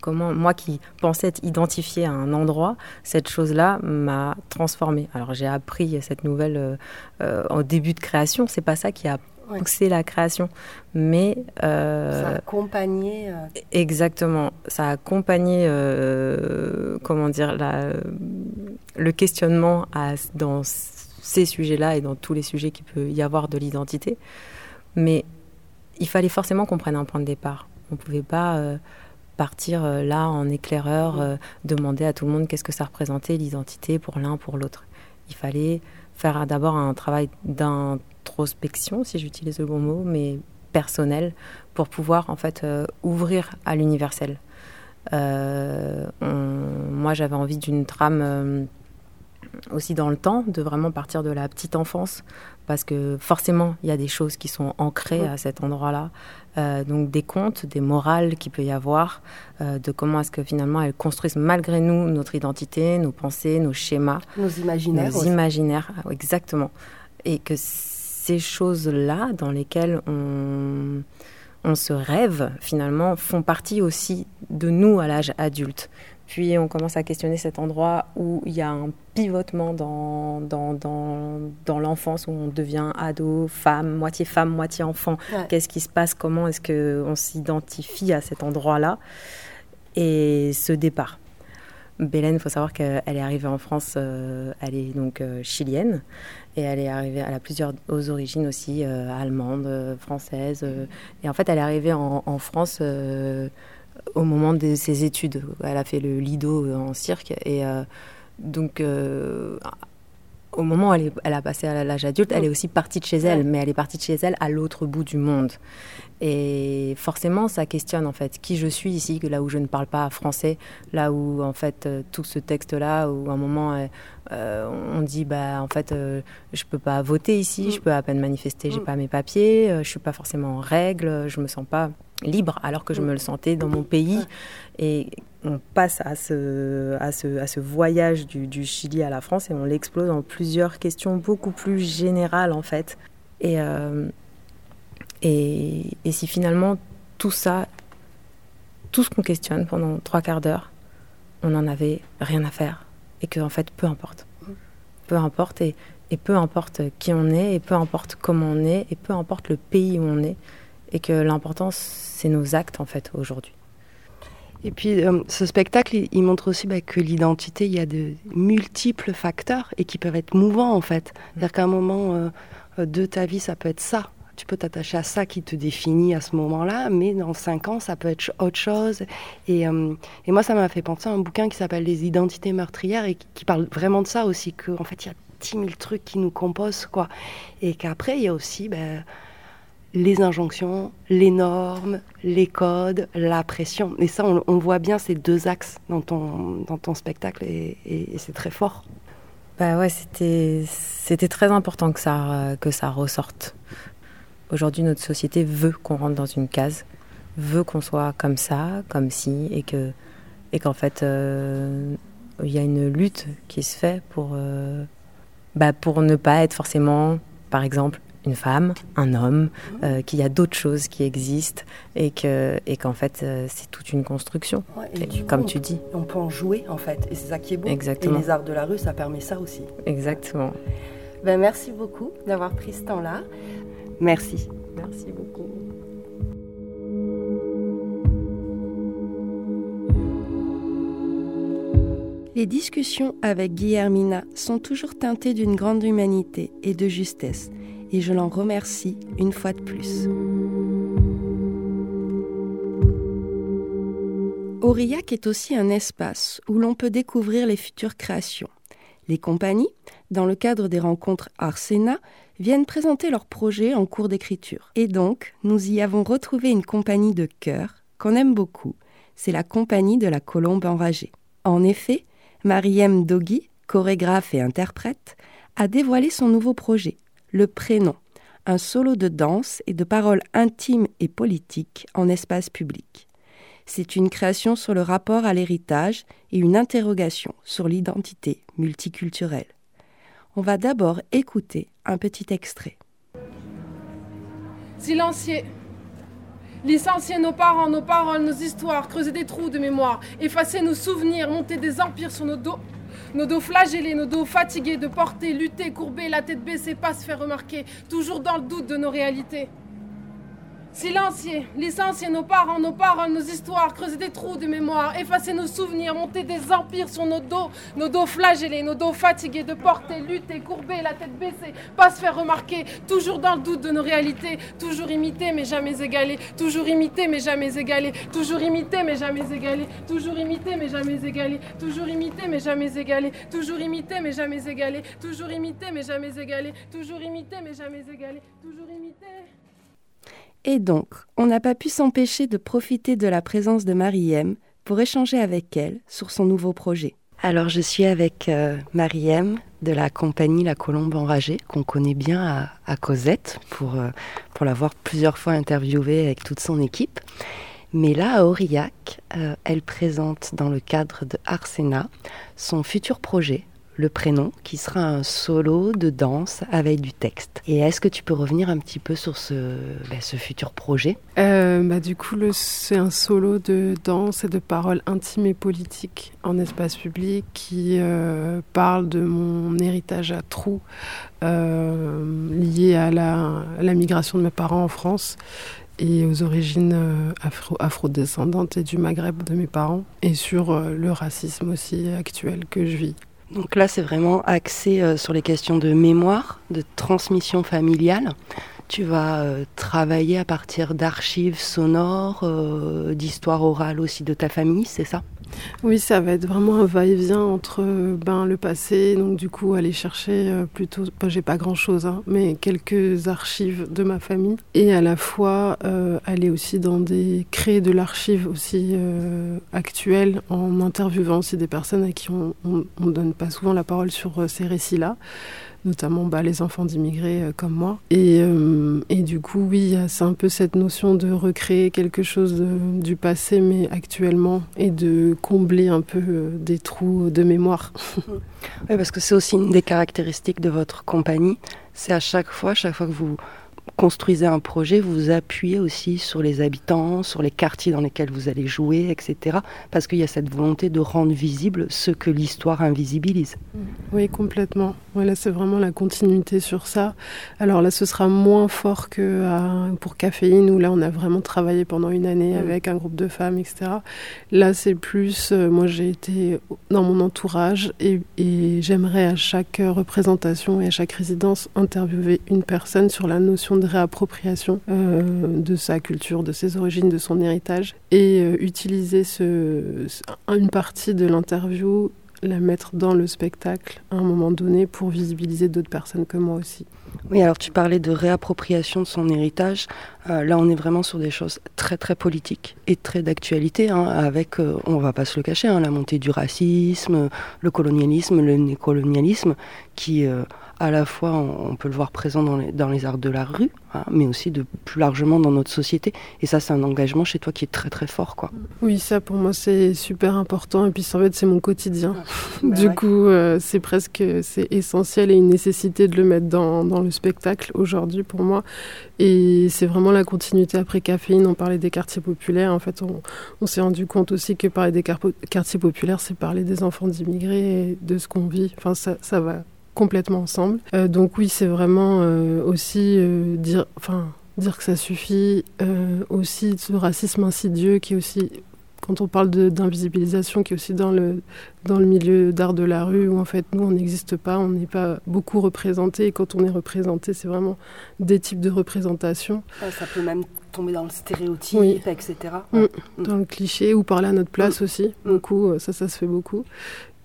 Comment moi qui pensais être identifiée à un endroit, cette chose-là m'a transformée. Alors j'ai appris cette nouvelle euh, euh en début de création, c'est pas ça qui a c'est la création. Mais. Euh, ça a accompagné. Euh, exactement. Ça a accompagné, euh, comment dire, la, le questionnement à, dans ces sujets-là et dans tous les sujets qu'il peut y avoir de l'identité. Mais il fallait forcément qu'on prenne un point de départ. On ne pouvait pas partir là en éclaireur, demander à tout le monde qu'est-ce que ça représentait l'identité pour l'un, pour l'autre. Il fallait faire d'abord un travail d'un introspection, si j'utilise le bon mot, mais personnelle, pour pouvoir en fait euh, ouvrir à l'universel. moi, j'avais envie d'une trame aussi dans le temps, de vraiment partir de la petite enfance, parce que forcément, il y a des choses qui sont ancrées à cet endroit-là. Euh, donc des contes, des morales qu'il peut y avoir, euh, de comment est-ce que finalement elles construisent malgré nous notre identité, nos pensées, nos schémas. Nos imaginaires. Nos imaginaires, exactement. Et que ces choses-là, dans lesquelles on, on se rêve, finalement, font partie aussi de nous à l'âge adulte. Puis on commence à questionner cet endroit où il y a un pivotement dans, dans, dans, dans l'enfance, où on devient ado, femme, moitié femme, moitié enfant. Qu'est-ce qui se passe? Comment est-ce qu'on s'identifie à cet endroit-là? Et ce départ. Bélène, il faut savoir qu'elle est arrivée en France, euh, elle est donc euh, chilienne, et elle est arrivée, elle a plusieurs aux origines aussi, euh, allemandes, françaises, et en fait elle est arrivée en, en France au moment de ses études. Elle a fait le Lido en cirque. Et euh, donc euh, au moment où elle, elle a passé à l'âge adulte, elle est aussi partie de chez elle, mais elle est partie de chez elle à l'autre bout du monde. Et forcément, ça questionne en fait qui je suis ici, là où je ne parle pas français, là où en fait euh, tout ce texte-là, où à un moment on dit bah en fait je peux pas voter ici, mm. je peux à peine manifester, j'ai mm. pas mes papiers, je suis pas forcément en règle, je me sens pas libre alors que je me le sentais dans mon pays. Et on passe à ce, à ce, à ce voyage du, Chili à la France et on l'explose en plusieurs questions beaucoup plus générales en fait. Et, euh, et, et, si finalement tout ça, tout ce qu'on questionne pendant trois quarts d'heure, on n'en avait rien à faire et que en fait peu importe. Peu importe et, et peu importe qui on est et peu importe comment on est et peu importe le pays où on est et que l'important, c'est nos actes en fait aujourd'hui. Et puis euh, ce spectacle, il, montre aussi bah, que l'identité, il y a de multiples facteurs et qui peuvent être mouvants en fait. C'est-à-dire qu'à un moment euh, de ta vie, ça peut être ça. Tu peux t'attacher à ça qui te définit à ce moment-là, mais dans cinq ans, ça peut être autre chose. Et, euh, et moi, ça m'a fait penser à un bouquin qui s'appelle Les identités meurtrières et qui, parle vraiment de ça aussi, qu'en en fait, il y a 10 000 trucs qui nous composent, quoi. Et qu'après, il y a aussi... Bah, les injonctions, les normes, les codes, la pression. Et ça, on, voit bien ces deux axes dans ton, dans ton spectacle et, c'est très fort. Bah ouais, c'était, c'était très important que ça, que ça ressorte. Aujourd'hui, notre société veut qu'on rentre dans une case, veut qu'on soit comme ça, comme ci, et, que, et qu'en fait, euh, il y a une lutte qui se fait pour, euh, bah pour ne pas être forcément, par exemple, une femme, un homme, euh, qu'il y a d'autres choses qui existent et que et qu'en fait euh, c'est toute une construction. comme tu dis. On peut en jouer en fait et c'est ça qui est beau. Exactement. Et les arts de la rue, ça permet ça aussi. Exactement. Ben, merci beaucoup d'avoir pris ce temps-là. Merci. Merci beaucoup. Les discussions avec Guillermina sont toujours teintées d'une grande humanité et de justesse et je l'en remercie une fois de plus. Aurillac est aussi un espace où l'on peut découvrir les futures créations. Les compagnies, dans le cadre des rencontres Arsena, viennent présenter leurs projets en cours d'écriture. Et donc, nous y avons retrouvé une compagnie de chœur qu'on aime beaucoup. C'est la compagnie de la Colombe enragée. En effet, Mariem Dogui, chorégraphe et interprète, a dévoilé son nouveau projet, le prénom, un solo de danse et de paroles intimes et politiques en espace public. C'est une création sur le rapport à l'héritage et une interrogation sur l'identité multiculturelle. On va d'abord écouter un petit extrait. Silencier. Licencier nos parents, nos paroles, nos histoires, creuser des trous de mémoire, effacer nos souvenirs, monter des empires sur nos dos. Nos dos flagellés, nos dos fatigués de porter, lutter, courber, la tête baissée, pas se faire remarquer, toujours dans le doute de nos réalités. Silencier, licencier nos parents, nos paroles, nos histoires, creuser des trous de mémoire, effacer nos souvenirs, monter des empires sur nos dos, nos dos flagellés, nos dos fatigués de porter, lutter, courber, la tête baissée, pas se faire remarquer, toujours dans le doute de nos réalités, toujours imiter mais jamais égalé, toujours imiter mais jamais égalé, toujours imiter mais jamais égalé, toujours imiter mais jamais égalé, toujours imiter mais jamais égalé, toujours imiter mais jamais égalé, toujours imiter mais jamais égalé, toujours imiter mais jamais égalé, toujours imiter. Et donc, on n'a pas pu s'empêcher de profiter de la présence de Mariem pour échanger avec elle sur son nouveau projet. Alors je suis avec euh, Mariem de la compagnie La Colombe Enragée, qu'on connaît bien à, Cosette, pour, euh, pour l'avoir plusieurs fois interviewée avec toute son équipe. Mais là, à Aurillac, euh, elle présente dans le cadre de Arsena son futur projet, le prénom, qui sera un solo de danse avec du texte. Et est-ce que tu peux revenir un petit peu sur ce, ce futur projet? Euh, bah, Du coup, c'est un solo de danse et de paroles intimes et politiques en espace public qui euh, parle de mon héritage à trous euh, lié à la, migration de mes parents en France et aux origines afro, afro-descendantes et du Maghreb de mes parents, et sur le racisme aussi actuel que je vis. Donc là, c'est vraiment axé euh, sur les questions de mémoire, de transmission familiale. Tu vas euh, travailler à partir d'archives sonores, euh, d'histoires orales aussi de ta famille, c'est ça? Oui, ça va être vraiment un va-et-vient entre ben, le passé, donc du coup aller chercher plutôt, j'ai pas grand-chose, hein, mais quelques archives de ma famille, et à la fois aller aussi dans des créer de l'archive aussi actuelle en interviewant aussi des personnes à qui on, ne donne pas souvent la parole sur ces récits-là notamment bah, les enfants d'immigrés euh, comme moi. Et, euh, et, du coup, oui, c'est un peu cette notion de recréer quelque chose du passé, mais actuellement, et de combler un peu euh, des trous de mémoire. oui, parce que c'est aussi une des caractéristiques de votre compagnie. C'est à chaque fois, chaque fois que vous construisez un projet, vous vous appuyez aussi sur les habitants, sur les quartiers dans lesquels vous allez jouer, etc. Parce qu'il y a cette volonté de rendre visible ce que l'histoire invisibilise. Oui, complètement. Voilà, c'est vraiment la continuité sur ça. Alors là, ce sera moins fort que pour Caféine, où là, on a vraiment travaillé pendant une année mm. avec un groupe de femmes, etc. Là, c'est plus, euh, moi, j'ai été dans mon entourage et, et j'aimerais à chaque représentation et à chaque résidence interviewer une personne sur la notion de réappropriation euh, de sa culture, de ses origines, de son héritage, et euh, utiliser une partie de l'interview, la mettre dans le spectacle à un moment donné pour visibiliser d'autres personnes que moi aussi. Oui, alors tu parlais de réappropriation de son héritage. Euh, là, on est vraiment sur des choses très très politiques et très d'actualité, hein, avec, on va pas se le cacher, hein, la montée du racisme, le colonialisme, le nécolonialisme, qui à la fois, on, peut le voir présent dans les, dans les arts de la rue, hein, mais aussi de plus largement dans notre société. Et ça, c'est un engagement chez toi qui est très très fort, quoi. Oui, ça pour moi c'est super important. Et puis en fait, c'est mon quotidien. Bah du coup, euh, c'est presque c'est essentiel et une nécessité de le mettre dans, dans le spectacle aujourd'hui pour moi. Et c'est vraiment la continuité après caféine. On parlait des quartiers populaires. En fait, on, on s'est rendu compte aussi que parler des quartiers populaires, c'est parler des enfants d'immigrés et de ce qu'on vit. Enfin, ça, ça va complètement ensemble. Euh, donc oui, c'est vraiment euh, aussi euh, dire, enfin, dire que ça suffit, aussi ce racisme insidieux qui est aussi quand on parle d'invisibilisation, qui est aussi dans le, dans le milieu d'art de la rue, où en fait nous on n'existe pas, on n'est pas beaucoup représenté, et quand on est représenté, c'est vraiment des types de représentation. ça peut même tomber dans le stéréotype, etc. Mm. Dans le cliché, ou parler à notre place mm. aussi, mm. beaucoup, ça, ça se fait beaucoup.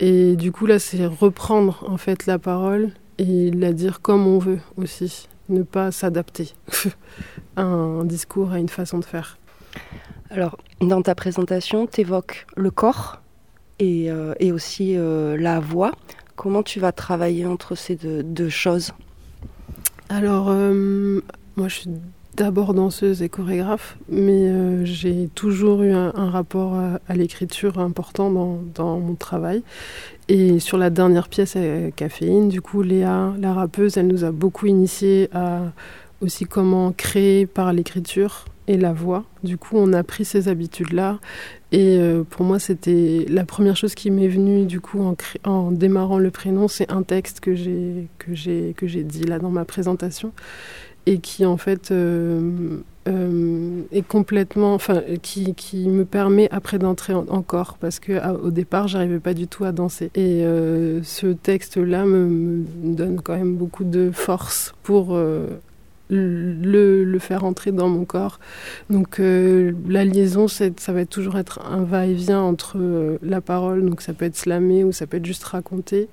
Et du coup, là, c'est reprendre en fait la parole et la dire comme on veut aussi, ne pas s'adapter à un discours, à une façon de faire. Alors, dans ta présentation, tu évoques le corps et, euh, et aussi euh, la voix. Comment tu vas travailler entre ces deux, choses? Alors, euh, moi, je suis d'abord danseuse et chorégraphe, mais euh, j'ai toujours eu un, rapport à, l'écriture important dans, mon travail. Et sur la dernière pièce à Caféine, du coup, Léa, la rappeuse, elle nous a beaucoup initié à aussi comment créer par l'écriture et la voix. Du coup, on a pris ces habitudes-là. Et euh, pour moi, c'était la première chose qui m'est venue, du coup, en, en démarrant le prénom, c'est un texte que j'ai que j'ai que j'ai dit là dans ma présentation et qui en fait euh, euh, est complètement, enfin, qui, qui, me permet après d'entrer encore parce que au départ j'arrivais pas du tout à danser et euh, ce texte-là me, donne quand même beaucoup de force pour le, le, faire entrer dans mon corps. Donc la liaison, ça va toujours être un va-et-vient entre la parole, donc ça peut être slamé ou ça peut être juste raconté,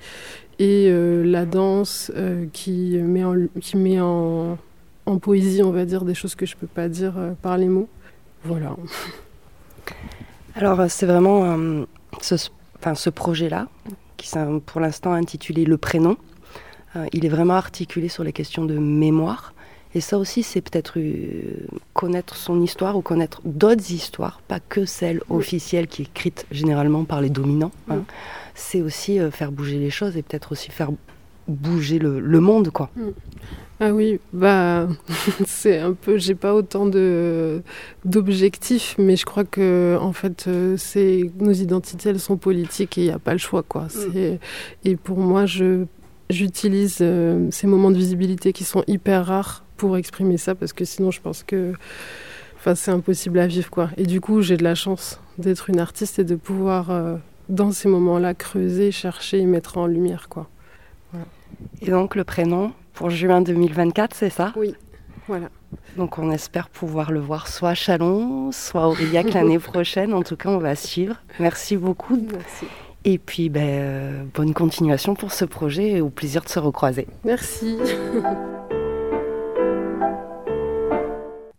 et la danse qui met en, qui met en en poésie, on va dire, des choses que je ne peux pas dire euh, par les mots. Voilà. Alors c'est vraiment ce, enfin, ce projet-là, qui est pour l'instant intitulé Le prénom. il est vraiment articulé sur les questions de mémoire. Et ça aussi, c'est peut-être connaître son histoire ou connaître d'autres histoires, pas que celle officielle qui est écrite généralement par les dominants. Hein. C'est aussi faire bouger les choses et peut-être aussi faire bouger le, monde, quoi. Mm. Ah oui, bah c'est un peu, j'ai pas autant de d'objectifs, mais je crois que en fait, euh, c'est nos identités, elles sont politiques et il n'y a pas le choix, quoi. Mm. Et pour moi, je j'utilise euh, ces moments de visibilité qui sont hyper rares pour exprimer ça, parce que sinon, je pense que enfin, c'est impossible à vivre, quoi. Et du coup, j'ai de la chance d'être une artiste et de pouvoir, euh, dans ces moments-là, creuser, chercher et mettre en lumière, quoi. Et donc le prénom? Pour juin 2024, c'est ça? Oui, voilà. Donc on espère pouvoir le voir soit à Chalon, soit au Riac l'année prochaine. En tout cas, on va suivre. Merci beaucoup. Merci. Et puis, ben, euh, bonne continuation pour ce projet et au plaisir de se recroiser. Merci.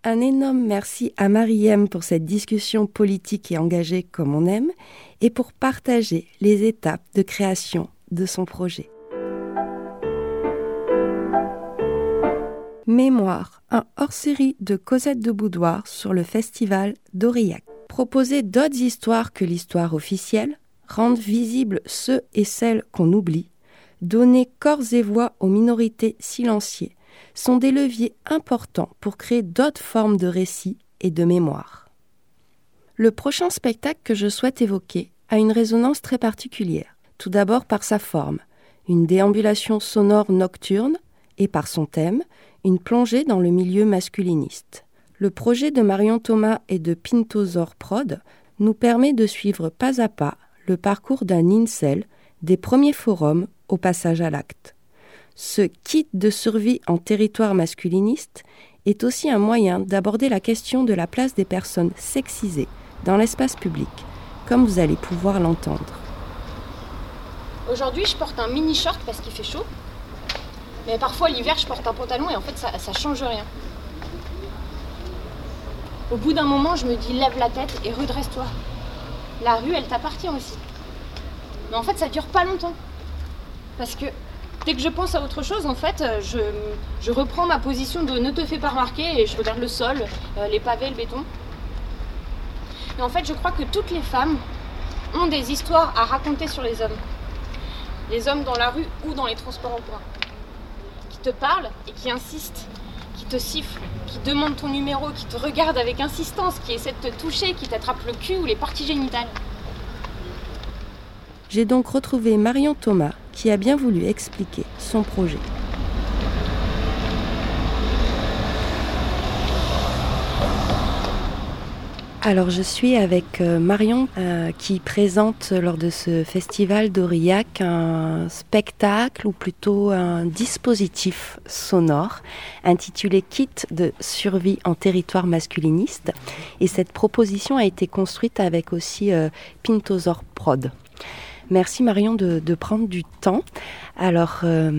Un énorme merci à Mariem pour cette discussion politique et engagée comme on aime et pour partager les étapes de création de son projet. Mémoire, un hors-série de Cosette de Boudoir sur le festival d'Aurillac. Proposer d'autres histoires que l'histoire officielle, rendre visibles ceux et celles qu'on oublie, donner corps et voix aux minorités silenciées, sont des leviers importants pour créer d'autres formes de récits et de mémoire. Le prochain spectacle que je souhaite évoquer a une résonance très particulière, tout d'abord par sa forme, une déambulation sonore nocturne, et par son thème, une plongée dans le milieu masculiniste. Le projet de Marion Thomas et de Pintozor Prod nous permet de suivre pas à pas le parcours d'un incel des premiers forums au passage à l'acte. Ce kit de survie en territoire masculiniste est aussi un moyen d'aborder la question de la place des personnes sexisées dans l'espace public, comme vous allez pouvoir l'entendre. Aujourd'hui, je porte un mini short parce qu'il fait chaud mais parfois l'hiver, je porte un pantalon et en fait, ça, ça change rien. Au bout d'un moment, je me dis lève la tête et redresse-toi. La rue, elle t'appartient aussi. Mais en fait, ça dure pas longtemps. Parce que dès que je pense à autre chose, en fait, je, je reprends ma position de ne te fais pas remarquer et je regarde le sol, euh, les pavés, le béton. Et en fait, je crois que toutes les femmes ont des histoires à raconter sur les hommes. Les hommes dans la rue ou dans les transports en commun te parle et qui insiste, qui te siffle, qui demande ton numéro, qui te regarde avec insistance, qui essaie de te toucher, qui t'attrape le cul ou les parties génitales. J'ai donc retrouvé Marion Thomas qui a bien voulu expliquer son projet. Alors je suis avec euh, Marion euh, qui présente lors de ce festival d'Aurillac un spectacle ou plutôt un dispositif sonore intitulé Kit de survie en territoire masculiniste et cette proposition a été construite avec aussi euh, Prod. Merci Marion de, prendre du temps. Alors euh,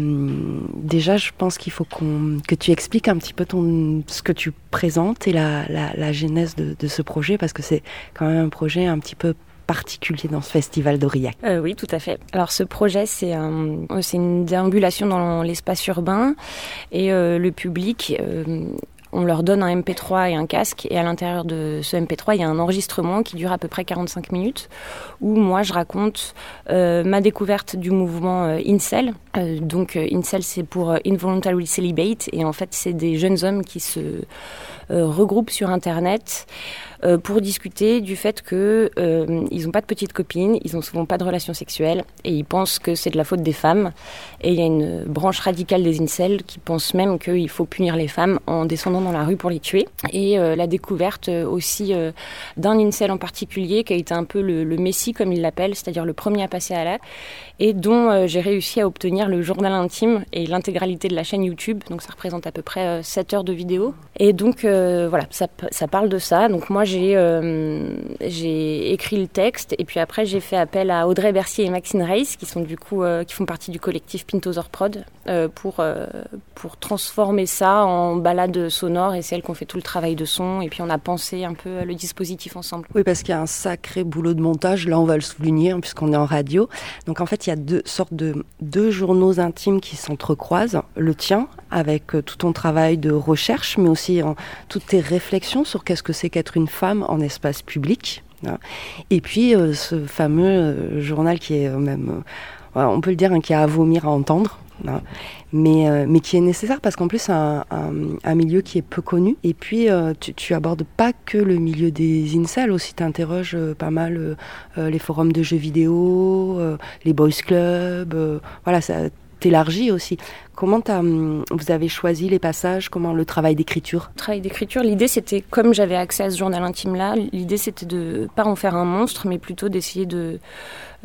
déjà, je pense qu'il faut que tu expliques un petit peu ton, ce que tu présentes et la, genèse de, ce projet parce que c'est quand même un projet un petit peu particulier dans ce festival d'Aurillac. Euh, oui, tout à fait. Alors ce projet, c'est une déambulation dans l'espace urbain et euh, le public on leur donne un MP3 et un casque, et à l'intérieur de ce MP3, il y a un enregistrement qui dure à peu près 45 minutes, où moi je raconte euh, ma découverte du mouvement euh, Incel. Euh, donc Incel, c'est pour Involuntary Celibate, et en fait, c'est des jeunes hommes qui se regroupent sur Internet euh, pour discuter du fait que euh, ils n'ont pas de petites copines, ils n'ont souvent pas de relations sexuelles et ils pensent que c'est de la faute des femmes. Et il y a une branche radicale des incels qui pense même qu'il faut punir les femmes en descendant dans la rue pour les tuer. Et euh, la découverte aussi d'un incel en particulier qui a été un peu le, messie comme il l'appelle, c'est-à-dire le premier à passer à l'acte et dont j'ai réussi à obtenir le journal intime et l'intégralité de la chaîne YouTube. Donc ça représente à peu près 7 heures de vidéo. Et donc voilà, ça, parle de ça. Donc moi j'ai j'ai écrit le texte et puis après j'ai fait appel à Audrey Bercier et Maxine Reis qui sont du coup qui font partie du collectif Pintosaur Prod pour pour transformer ça en balade sonore et c'est elles qui ont fait tout le travail de son et puis on a pensé un peu le dispositif ensemble. Oui parce qu'il y a un sacré boulot de montage. Là on va le souligner hein, puisqu'on est en radio. Donc en fait il y a deux sortes de deux journaux intimes qui s'entrecroisent. Le tien avec euh, tout ton travail de recherche mais aussi hein, toutes tes réflexions sur qu'est-ce que c'est qu'être une femme en espace public. Hein. Et puis euh, ce fameux euh, journal qui est même, on peut le dire, qui a à vomir à entendre, mais, euh, mais qui est nécessaire parce qu'en plus c'est un, un, milieu qui est peu connu. Et puis euh, tu, abordes pas que le milieu des incels, aussi tu interroges euh, pas mal les forums de jeux vidéo, les boys clubs, voilà, ça t'élargit aussi. Comment hum, vous avez choisi les passages? Comment le travail d'écriture? Le travail d'écriture, l'idée c'était, comme j'avais accès à ce journal intime là, l'idée c'était de pas en faire un monstre, mais plutôt d'essayer de,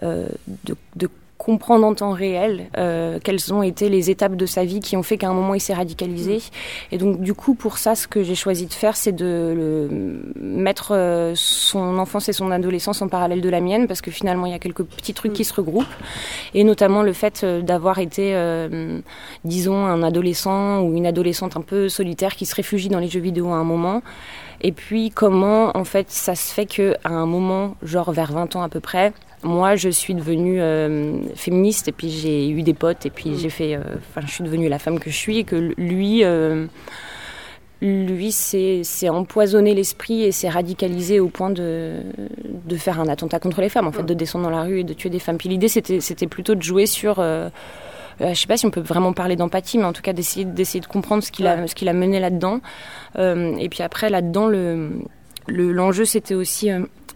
de, de comprendre en temps réel euh, quelles ont été les étapes de sa vie qui ont fait qu'à un moment il s'est radicalisé. Mm. Et donc du coup pour ça ce que j'ai choisi de faire c'est de le, mettre euh, son enfance et son adolescence en parallèle de la mienne parce que finalement il y a quelques petits trucs qui mm. se regroupent et notamment le fait euh, d'avoir été euh, disons un adolescent ou une adolescente un peu solitaire qui se réfugie dans les jeux vidéo à un moment. Et puis comment en fait ça se fait que à un moment genre vers 20 ans à peu près moi, je suis devenue euh, féministe et puis j'ai eu des potes et puis j'ai fait. Euh, enfin, je suis devenue la femme que je suis et que lui. Euh, lui s'est empoisonné l'esprit et s'est radicalisé au point de, de faire un attentat contre les femmes, en fait, de descendre dans la rue et de tuer des femmes. Puis l'idée, c'était plutôt de jouer sur euh, je sais pas si on peut vraiment parler d'empathie, mais en tout cas d'essayer d'essayer de comprendre ce qu'il a ce qu'il a mené là-dedans. Euh, et puis après là-dedans le l'enjeu c'était aussi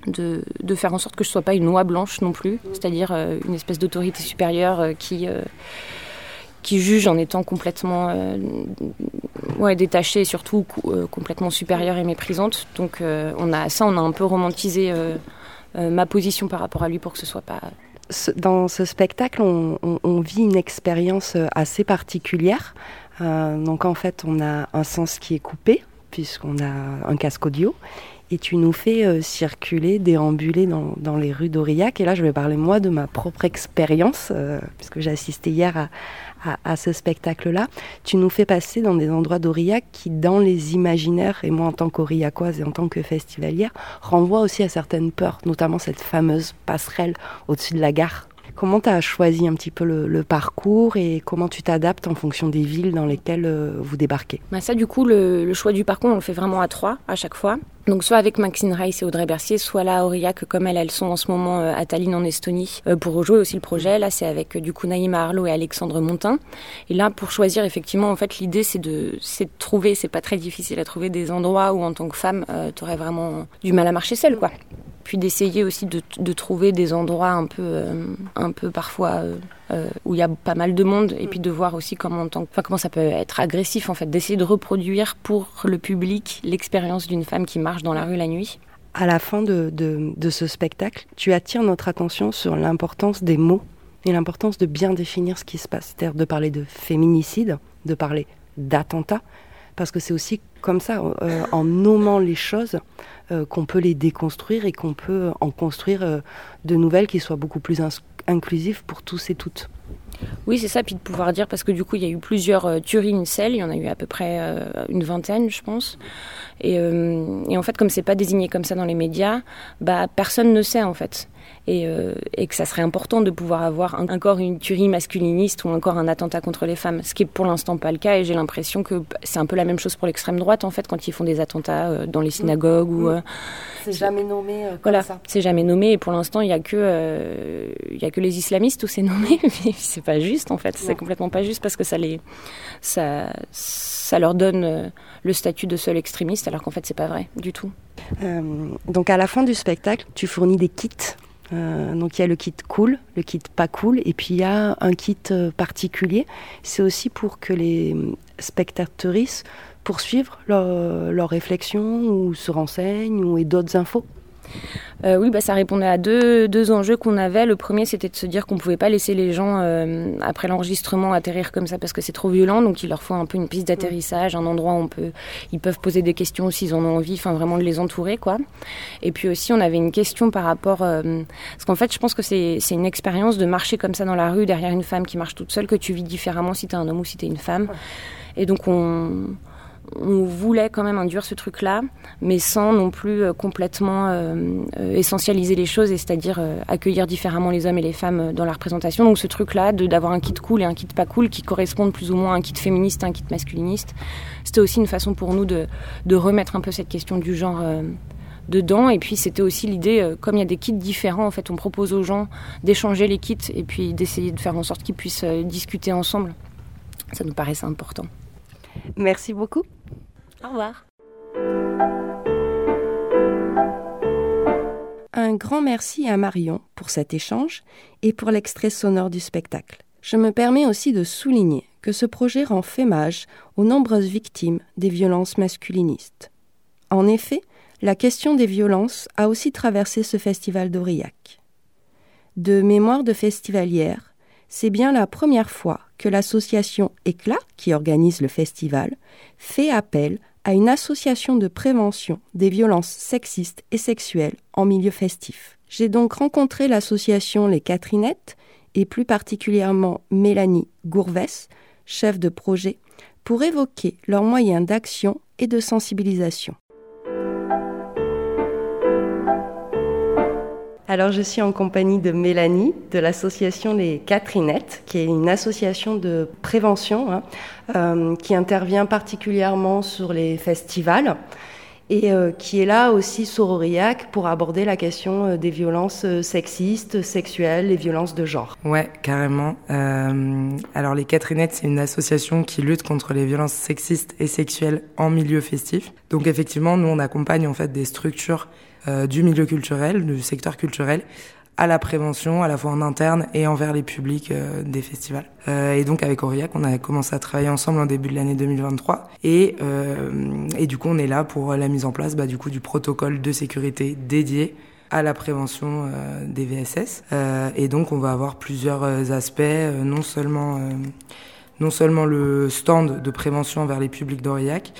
de, de, faire en sorte que je ne sois pas une noix blanche non plus, c'est-à-dire euh, une espèce d'autorité supérieure euh, qui, euh, qui juge en étant complètement ouais, détachée et surtout complètement supérieure et méprisante. Donc on a, ça, on a un peu romantisé ma position par rapport à lui pour que ce soit pas... Dans ce spectacle, on vit une expérience assez particulière. donc en fait, on a un sens qui est coupé, puisqu'on a un casque audio et tu nous fais euh, circuler, déambuler dans, dans, les rues d'Aurillac. Et là, je vais parler moi de ma propre expérience, euh, puisque j'ai assisté hier à, à, ce spectacle-là. Tu nous fais passer dans des endroits d'Aurillac qui, dans les imaginaires, et moi en tant qu'Aurillacoise et en tant que festivalière, renvoient aussi à certaines peurs, notamment cette fameuse passerelle au-dessus de la gare Comment tu as choisi un petit peu le, parcours et comment tu t'adaptes en fonction des villes dans lesquelles euh, vous débarquez? Bah Ça, du coup, le, choix du parcours, on le fait vraiment à trois à chaque fois. Donc soit avec Maxine Rice et Audrey Bercier, soit là à Aurillac, comme elles, elles sont en ce moment euh, à Tallinn en Estonie, euh, pour rejouer aussi le projet. Là, c'est avec du coup Naïma Arlo et Alexandre Montin. Et là, pour choisir, effectivement, en fait, l'idée, c'est de, c'est de trouver, c'est pas très difficile à trouver des endroits où, en tant que femme, tu aurais vraiment du mal à marcher seule, quoi puis d'essayer aussi de, de, trouver des endroits un peu, euh, un peu parfois euh, euh, où il y a pas mal de monde, et puis de voir aussi comment, enfin, comment ça peut être agressif en fait, d'essayer de reproduire pour le public l'expérience d'une femme qui marche dans la rue la nuit. À la fin de, ce spectacle, tu attires notre attention sur l'importance des mots et l'importance de bien définir ce qui se passe, c'est-à-dire de parler de féminicide, de parler d'attentat, parce que c'est aussi comme ça, euh, en nommant les choses, euh, qu'on peut les déconstruire et qu'on peut en construire de nouvelles qui soient beaucoup plus inclusives pour tous et toutes. Oui, c'est ça, puis de pouvoir dire, parce que du coup, il y a eu plusieurs euh, tueries il y en a eu à peu près une vingtaine, je pense. Et, et en fait, comme c'est pas désigné comme ça dans les médias, bah, personne ne sait, en fait et, euh, et, que ça serait important de pouvoir avoir encore une tuerie masculiniste ou encore un attentat contre les femmes, ce qui est pour l'instant pas le cas. Et j'ai l'impression que c'est un peu la même chose pour l'extrême droite en fait quand ils font des attentats euh, dans les synagogues ou euh, c'est jamais nommé comme voilà, ça. c'est jamais nommé. Et pour l'instant il y a que il y a que les islamistes où c'est nommé. Mais c'est pas juste en fait, c'est complètement pas juste parce que ça les ça ça leur donne le statut de seul extrémiste alors qu'en fait c'est pas vrai du tout. donc à la fin du spectacle, tu fournis des kits euh, donc il y a le kit cool, le kit pas cool, et puis il y a un kit euh, particulier. C'est aussi pour que les spectatrices poursuivent leur, leur réflexion ou se renseignent ou aient d'autres infos. Euh, oui, bah, ça répondait à deux, deux enjeux qu'on avait. Le premier, c'était de se dire qu'on ne pouvait pas laisser les gens, euh, après l'enregistrement, atterrir comme ça parce que c'est trop violent. Donc, il leur faut un peu une piste d'atterrissage, un endroit où on peut, ils peuvent poser des questions s'ils en ont envie, enfin vraiment de les entourer. quoi. Et puis aussi, on avait une question par rapport... Euh, parce qu'en fait, je pense que c'est une expérience de marcher comme ça dans la rue derrière une femme qui marche toute seule que tu vis différemment si tu es un homme ou si tu es une femme. Et donc, on on voulait quand même induire ce truc-là, mais sans non plus euh, complètement euh, euh, essentialiser les choses, c'est-à-dire accueillir différemment les hommes et les femmes dans la représentation. Donc ce truc-là, d'avoir un kit cool et un kit pas cool qui correspondent plus ou moins à un kit féministe, un kit masculiniste, c'était aussi une façon pour nous de, remettre un peu cette question du genre dedans. Et puis c'était aussi l'idée, comme il y a des kits différents, en fait, on propose aux gens d'échanger les kits et puis d'essayer de faire en sorte qu'ils puissent discuter ensemble. Ça nous paraissait important. Merci beaucoup. Au revoir. Un grand merci à Marion pour cet échange et pour l'extrait sonore du spectacle. Je me permets aussi de souligner que ce projet rend fémage aux nombreuses victimes des violences masculinistes. En effet, la question des violences a aussi traversé ce festival d'Aurillac. De mémoire de festivalière, c'est bien la première fois que l'association Éclat, qui organise le festival, fait appel à une association de prévention des violences sexistes et sexuelles en milieu festif. J'ai donc rencontré l'association Les Catherinettes et plus particulièrement Mélanie Gourvès, chef de projet, pour évoquer leurs moyens d'action et de sensibilisation. Alors, je suis en compagnie de Mélanie de l'association Les Catherinettes, qui est une association de prévention hein, euh, qui intervient particulièrement sur les festivals et euh, qui est là aussi sur Aurillac pour aborder la question euh, des violences sexistes, sexuelles, les violences de genre. Ouais, carrément. alors les Catherinettes, c'est une association qui lutte contre les violences sexistes et sexuelles en milieu festif. Donc effectivement, nous on accompagne en fait des structures du milieu culturel, du secteur culturel, à la prévention, à la fois en interne et envers les publics euh, des festivals. Euh, et donc avec Aurillac, on a commencé à travailler ensemble en début de l'année 2023. Et, et du coup, on est là pour la mise en place bah, du, coup, du protocole de sécurité dédié à la prévention des VSS. et donc, on va avoir plusieurs aspects, non seulement non seulement le stand de prévention envers les publics d'Aurillac,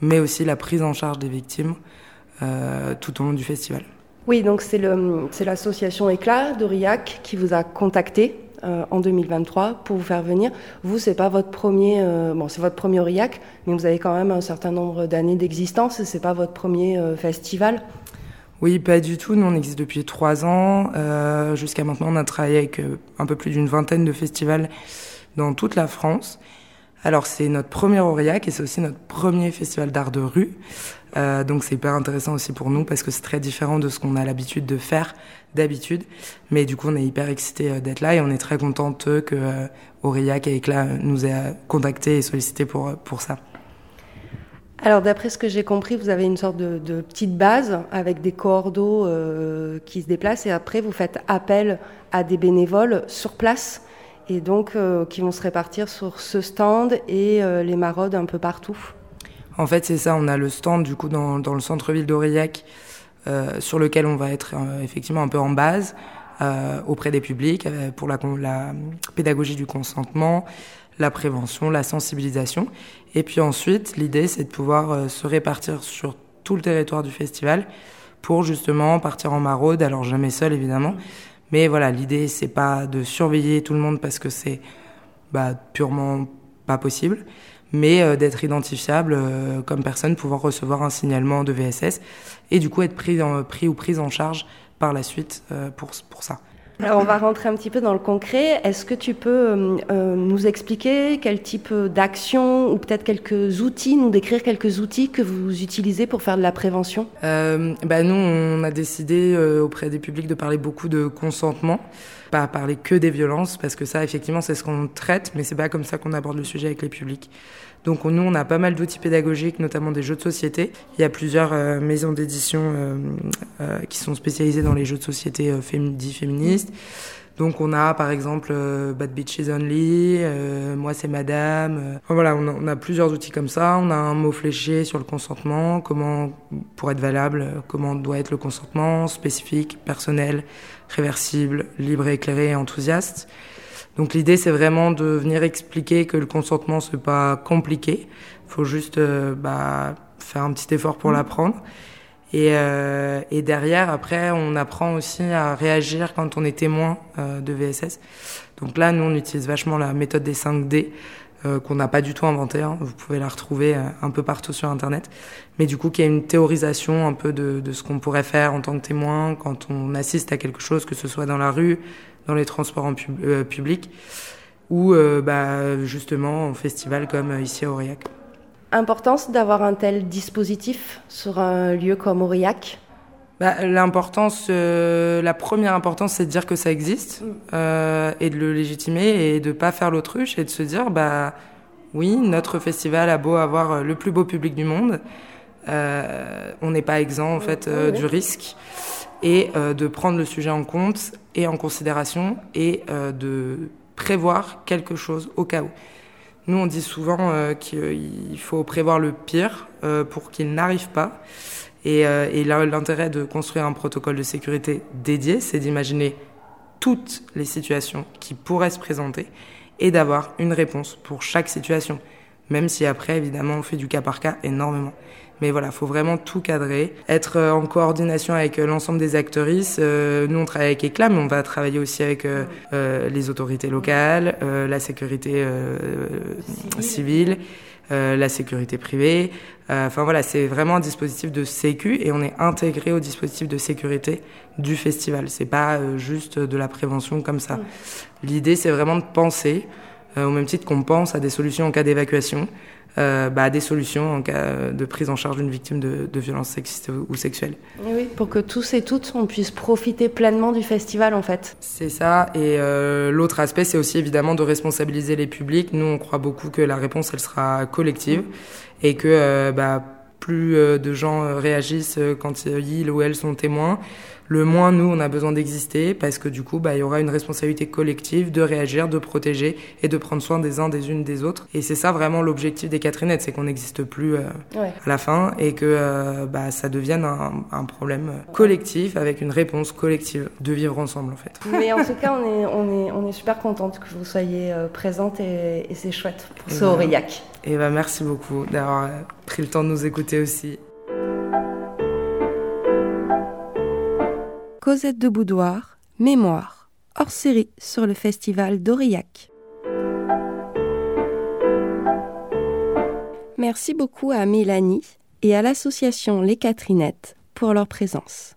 mais aussi la prise en charge des victimes euh, tout au long du festival. Oui, donc c'est l'association Éclat d'Aurillac qui vous a contacté euh, en 2023 pour vous faire venir. Vous, c'est pas votre premier, euh, bon, c'est votre premier Aurillac, mais vous avez quand même un certain nombre d'années d'existence. C'est pas votre premier festival. Oui, pas du tout. Nous, on existe depuis trois ans. Jusqu'à maintenant, on a travaillé avec un peu plus d'une vingtaine de festivals dans toute la France. Alors, c'est notre premier Aurillac et c'est aussi notre premier festival d'art de rue. Euh, donc c'est hyper intéressant aussi pour nous parce que c'est très différent de ce qu'on a l'habitude de faire d'habitude. Mais du coup, on est hyper excités euh, d'être là et on est très contente que euh, Aurillac et Éclat nous ait contactés et sollicités pour, pour ça. Alors d'après ce que j'ai compris, vous avez une sorte de, de petite base avec des cordeaux euh, qui se déplacent et après vous faites appel à des bénévoles sur place et donc qui vont se répartir sur ce stand et les maraudes un peu partout. En fait, c'est ça. On a le stand du coup dans, le centre-ville d'Aurillac, euh, sur lequel on va être euh, effectivement un peu en base euh, auprès des publics pour la, pédagogie du consentement, la prévention, la sensibilisation. Et puis ensuite, l'idée, c'est de pouvoir se répartir sur tout le territoire du festival pour justement partir en maraude. Alors jamais seul évidemment, mais voilà, l'idée c'est pas de surveiller tout le monde parce que c'est bah, purement pas possible mais euh, d'être identifiable euh, comme personne pouvant recevoir un signalement de VSS et du coup être pris, en, pris ou prise en charge par la suite euh, pour ça. Alors on va rentrer un petit peu dans le concret. Est-ce que tu peux nous expliquer quel type d'action ou peut-être quelques outils, nous décrire quelques outils que vous utilisez pour faire de la prévention? Bah Nous, on a décidé auprès des publics de parler beaucoup de consentement, pas parler que des violences, parce que ça, effectivement, c'est ce qu'on traite, mais c'est pas comme ça qu'on aborde le sujet avec les publics. Donc nous, on a pas mal d'outils pédagogiques, notamment des jeux de société. Il y a plusieurs euh, maisons d'édition euh, euh, qui sont spécialisées dans les jeux de société dits féministes. Donc on a par exemple euh, Bad Beaches Only, euh, Moi c'est Madame. euh. Voilà, on a, on a plusieurs outils comme ça. On a un mot fléché sur le consentement, comment pour être valable, euh, comment doit être le consentement, spécifique, personnel, réversible, libre, éclairé enthousiaste. Donc l'idée c'est vraiment de venir expliquer que le consentement c'est pas compliqué, faut juste euh, bah, faire un petit effort pour l'apprendre. Et, euh, et derrière, après, on apprend aussi à réagir quand on est témoin euh, de VSS. Donc là, nous, on utilise vachement la méthode des 5D, euh, qu'on n'a pas du tout inventée. hein. Vous pouvez la retrouver euh, un peu partout sur Internet. Mais du coup, qui est une théorisation un peu de, de ce qu'on pourrait faire en tant que témoin quand on assiste à quelque chose, que ce soit dans la rue, dans les transports en pub- euh, public, ou euh, bah, justement en festival comme euh, ici à Aurillac. Importance d'avoir un tel dispositif sur un lieu comme Aurillac? Bah, L'importance, euh, la première importance, c'est de dire que ça existe euh, et de le légitimer et de pas faire l'autruche et de se dire, bah oui, notre festival a beau avoir le plus beau public du monde, euh, on n'est pas exempt en fait euh, oui. du risque et euh, de prendre le sujet en compte et en considération et euh, de prévoir quelque chose au cas où. Nous, on dit souvent euh, qu'il faut prévoir le pire euh, pour qu'il n'arrive pas. Et, euh, et l'intérêt de construire un protocole de sécurité dédié, c'est d'imaginer toutes les situations qui pourraient se présenter et d'avoir une réponse pour chaque situation. Même si après, évidemment, on fait du cas par cas énormément. Mais voilà, faut vraiment tout cadrer, être euh, en coordination avec euh, l'ensemble des actrices. Euh, nous, on travaille avec ECLA, mais on va travailler aussi avec les autorités locales, euh, la sécurité euh, civile, euh, la sécurité privée. Euh, Enfin voilà, c'est vraiment un dispositif de sécu et on est intégré au dispositif de sécurité du festival. C'est pas euh, juste de la prévention comme ça. L'idée, c'est vraiment de penser, euh, au même titre qu'on pense à des solutions en cas d'évacuation, euh, bah, des solutions en cas de prise en charge d'une victime de, de violences sexistes ou, sexuelles. Oui, pour que tous et toutes, on puisse profiter pleinement du festival en fait. C'est ça. Et euh, l'autre aspect, c'est aussi évidemment de responsabiliser les publics. Nous, on croit beaucoup que la réponse, elle sera collective et que euh, bah, plus euh, de gens euh, réagissent quand ils ou elles sont témoins, le moins nous, on a besoin d'exister parce que du coup, bah, il y aura une responsabilité collective de réagir, de protéger et de prendre soin des uns des unes des autres. Et c'est ça vraiment l'objectif des Catherinettes, c'est qu'on n'existe plus euh, Ouais. à la fin et que euh, bah, ça devienne un, un problème collectif avec une réponse collective de vivre ensemble en fait. Mais en tout cas, on est, on est, on est super contente que vous soyez euh, présente et, et c'est chouette pour ce Et bah, Aurillac. Et bah, merci beaucoup d'avoir pris le temps de nous écouter aussi. Cosette de Boudoir, Mémoire, hors série sur le festival d'Aurillac. Merci beaucoup à Mélanie et à l'association Les Catherinettes pour leur présence.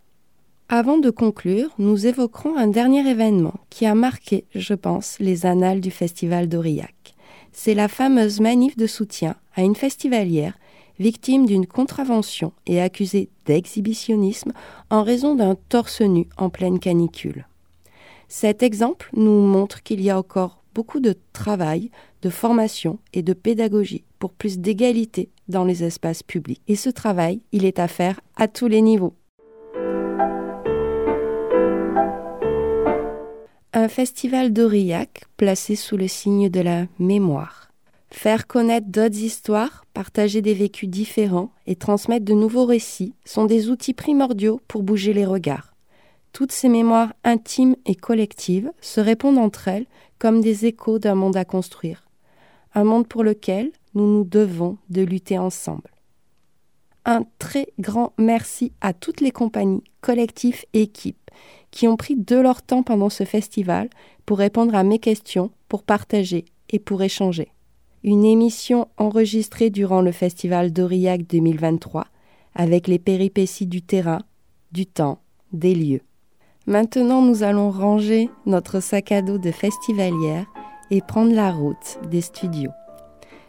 Avant de conclure, nous évoquerons un dernier événement qui a marqué, je pense, les annales du festival d'Aurillac. C'est la fameuse manif de soutien à une festivalière victime d'une contravention et accusée d'exhibitionnisme en raison d'un torse nu en pleine canicule. Cet exemple nous montre qu'il y a encore beaucoup de travail, de formation et de pédagogie pour plus d'égalité dans les espaces publics. Et ce travail, il est à faire à tous les niveaux. Un festival d'Aurillac placé sous le signe de la mémoire. Faire connaître d'autres histoires, partager des vécus différents et transmettre de nouveaux récits sont des outils primordiaux pour bouger les regards. Toutes ces mémoires intimes et collectives se répondent entre elles comme des échos d'un monde à construire. Un monde pour lequel nous nous devons de lutter ensemble. Un très grand merci à toutes les compagnies, collectifs et équipes qui ont pris de leur temps pendant ce festival pour répondre à mes questions, pour partager et pour échanger. Une émission enregistrée durant le festival d'Aurillac 2023 avec les péripéties du terrain, du temps, des lieux. Maintenant, nous allons ranger notre sac à dos de festivalière et prendre la route des studios.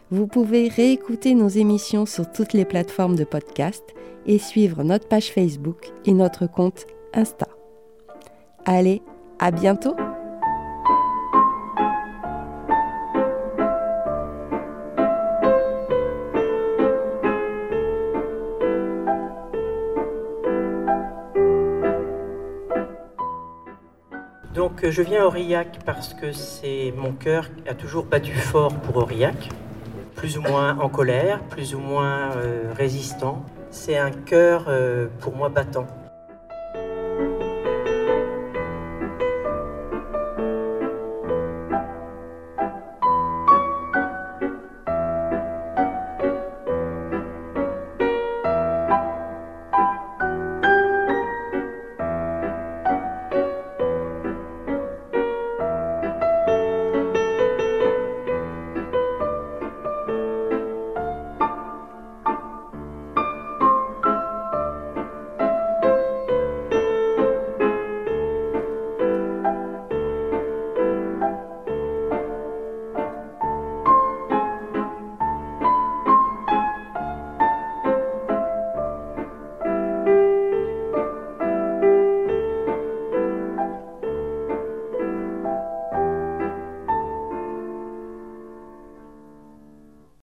Vous pouvez réécouter nos émissions sur toutes les plateformes de podcast et suivre notre page Facebook et notre compte Insta. Allez, à bientôt Je viens à Aurillac parce que c'est mon cœur a toujours battu fort pour Aurillac, plus ou moins en colère, plus ou moins résistant. C'est un cœur pour moi battant.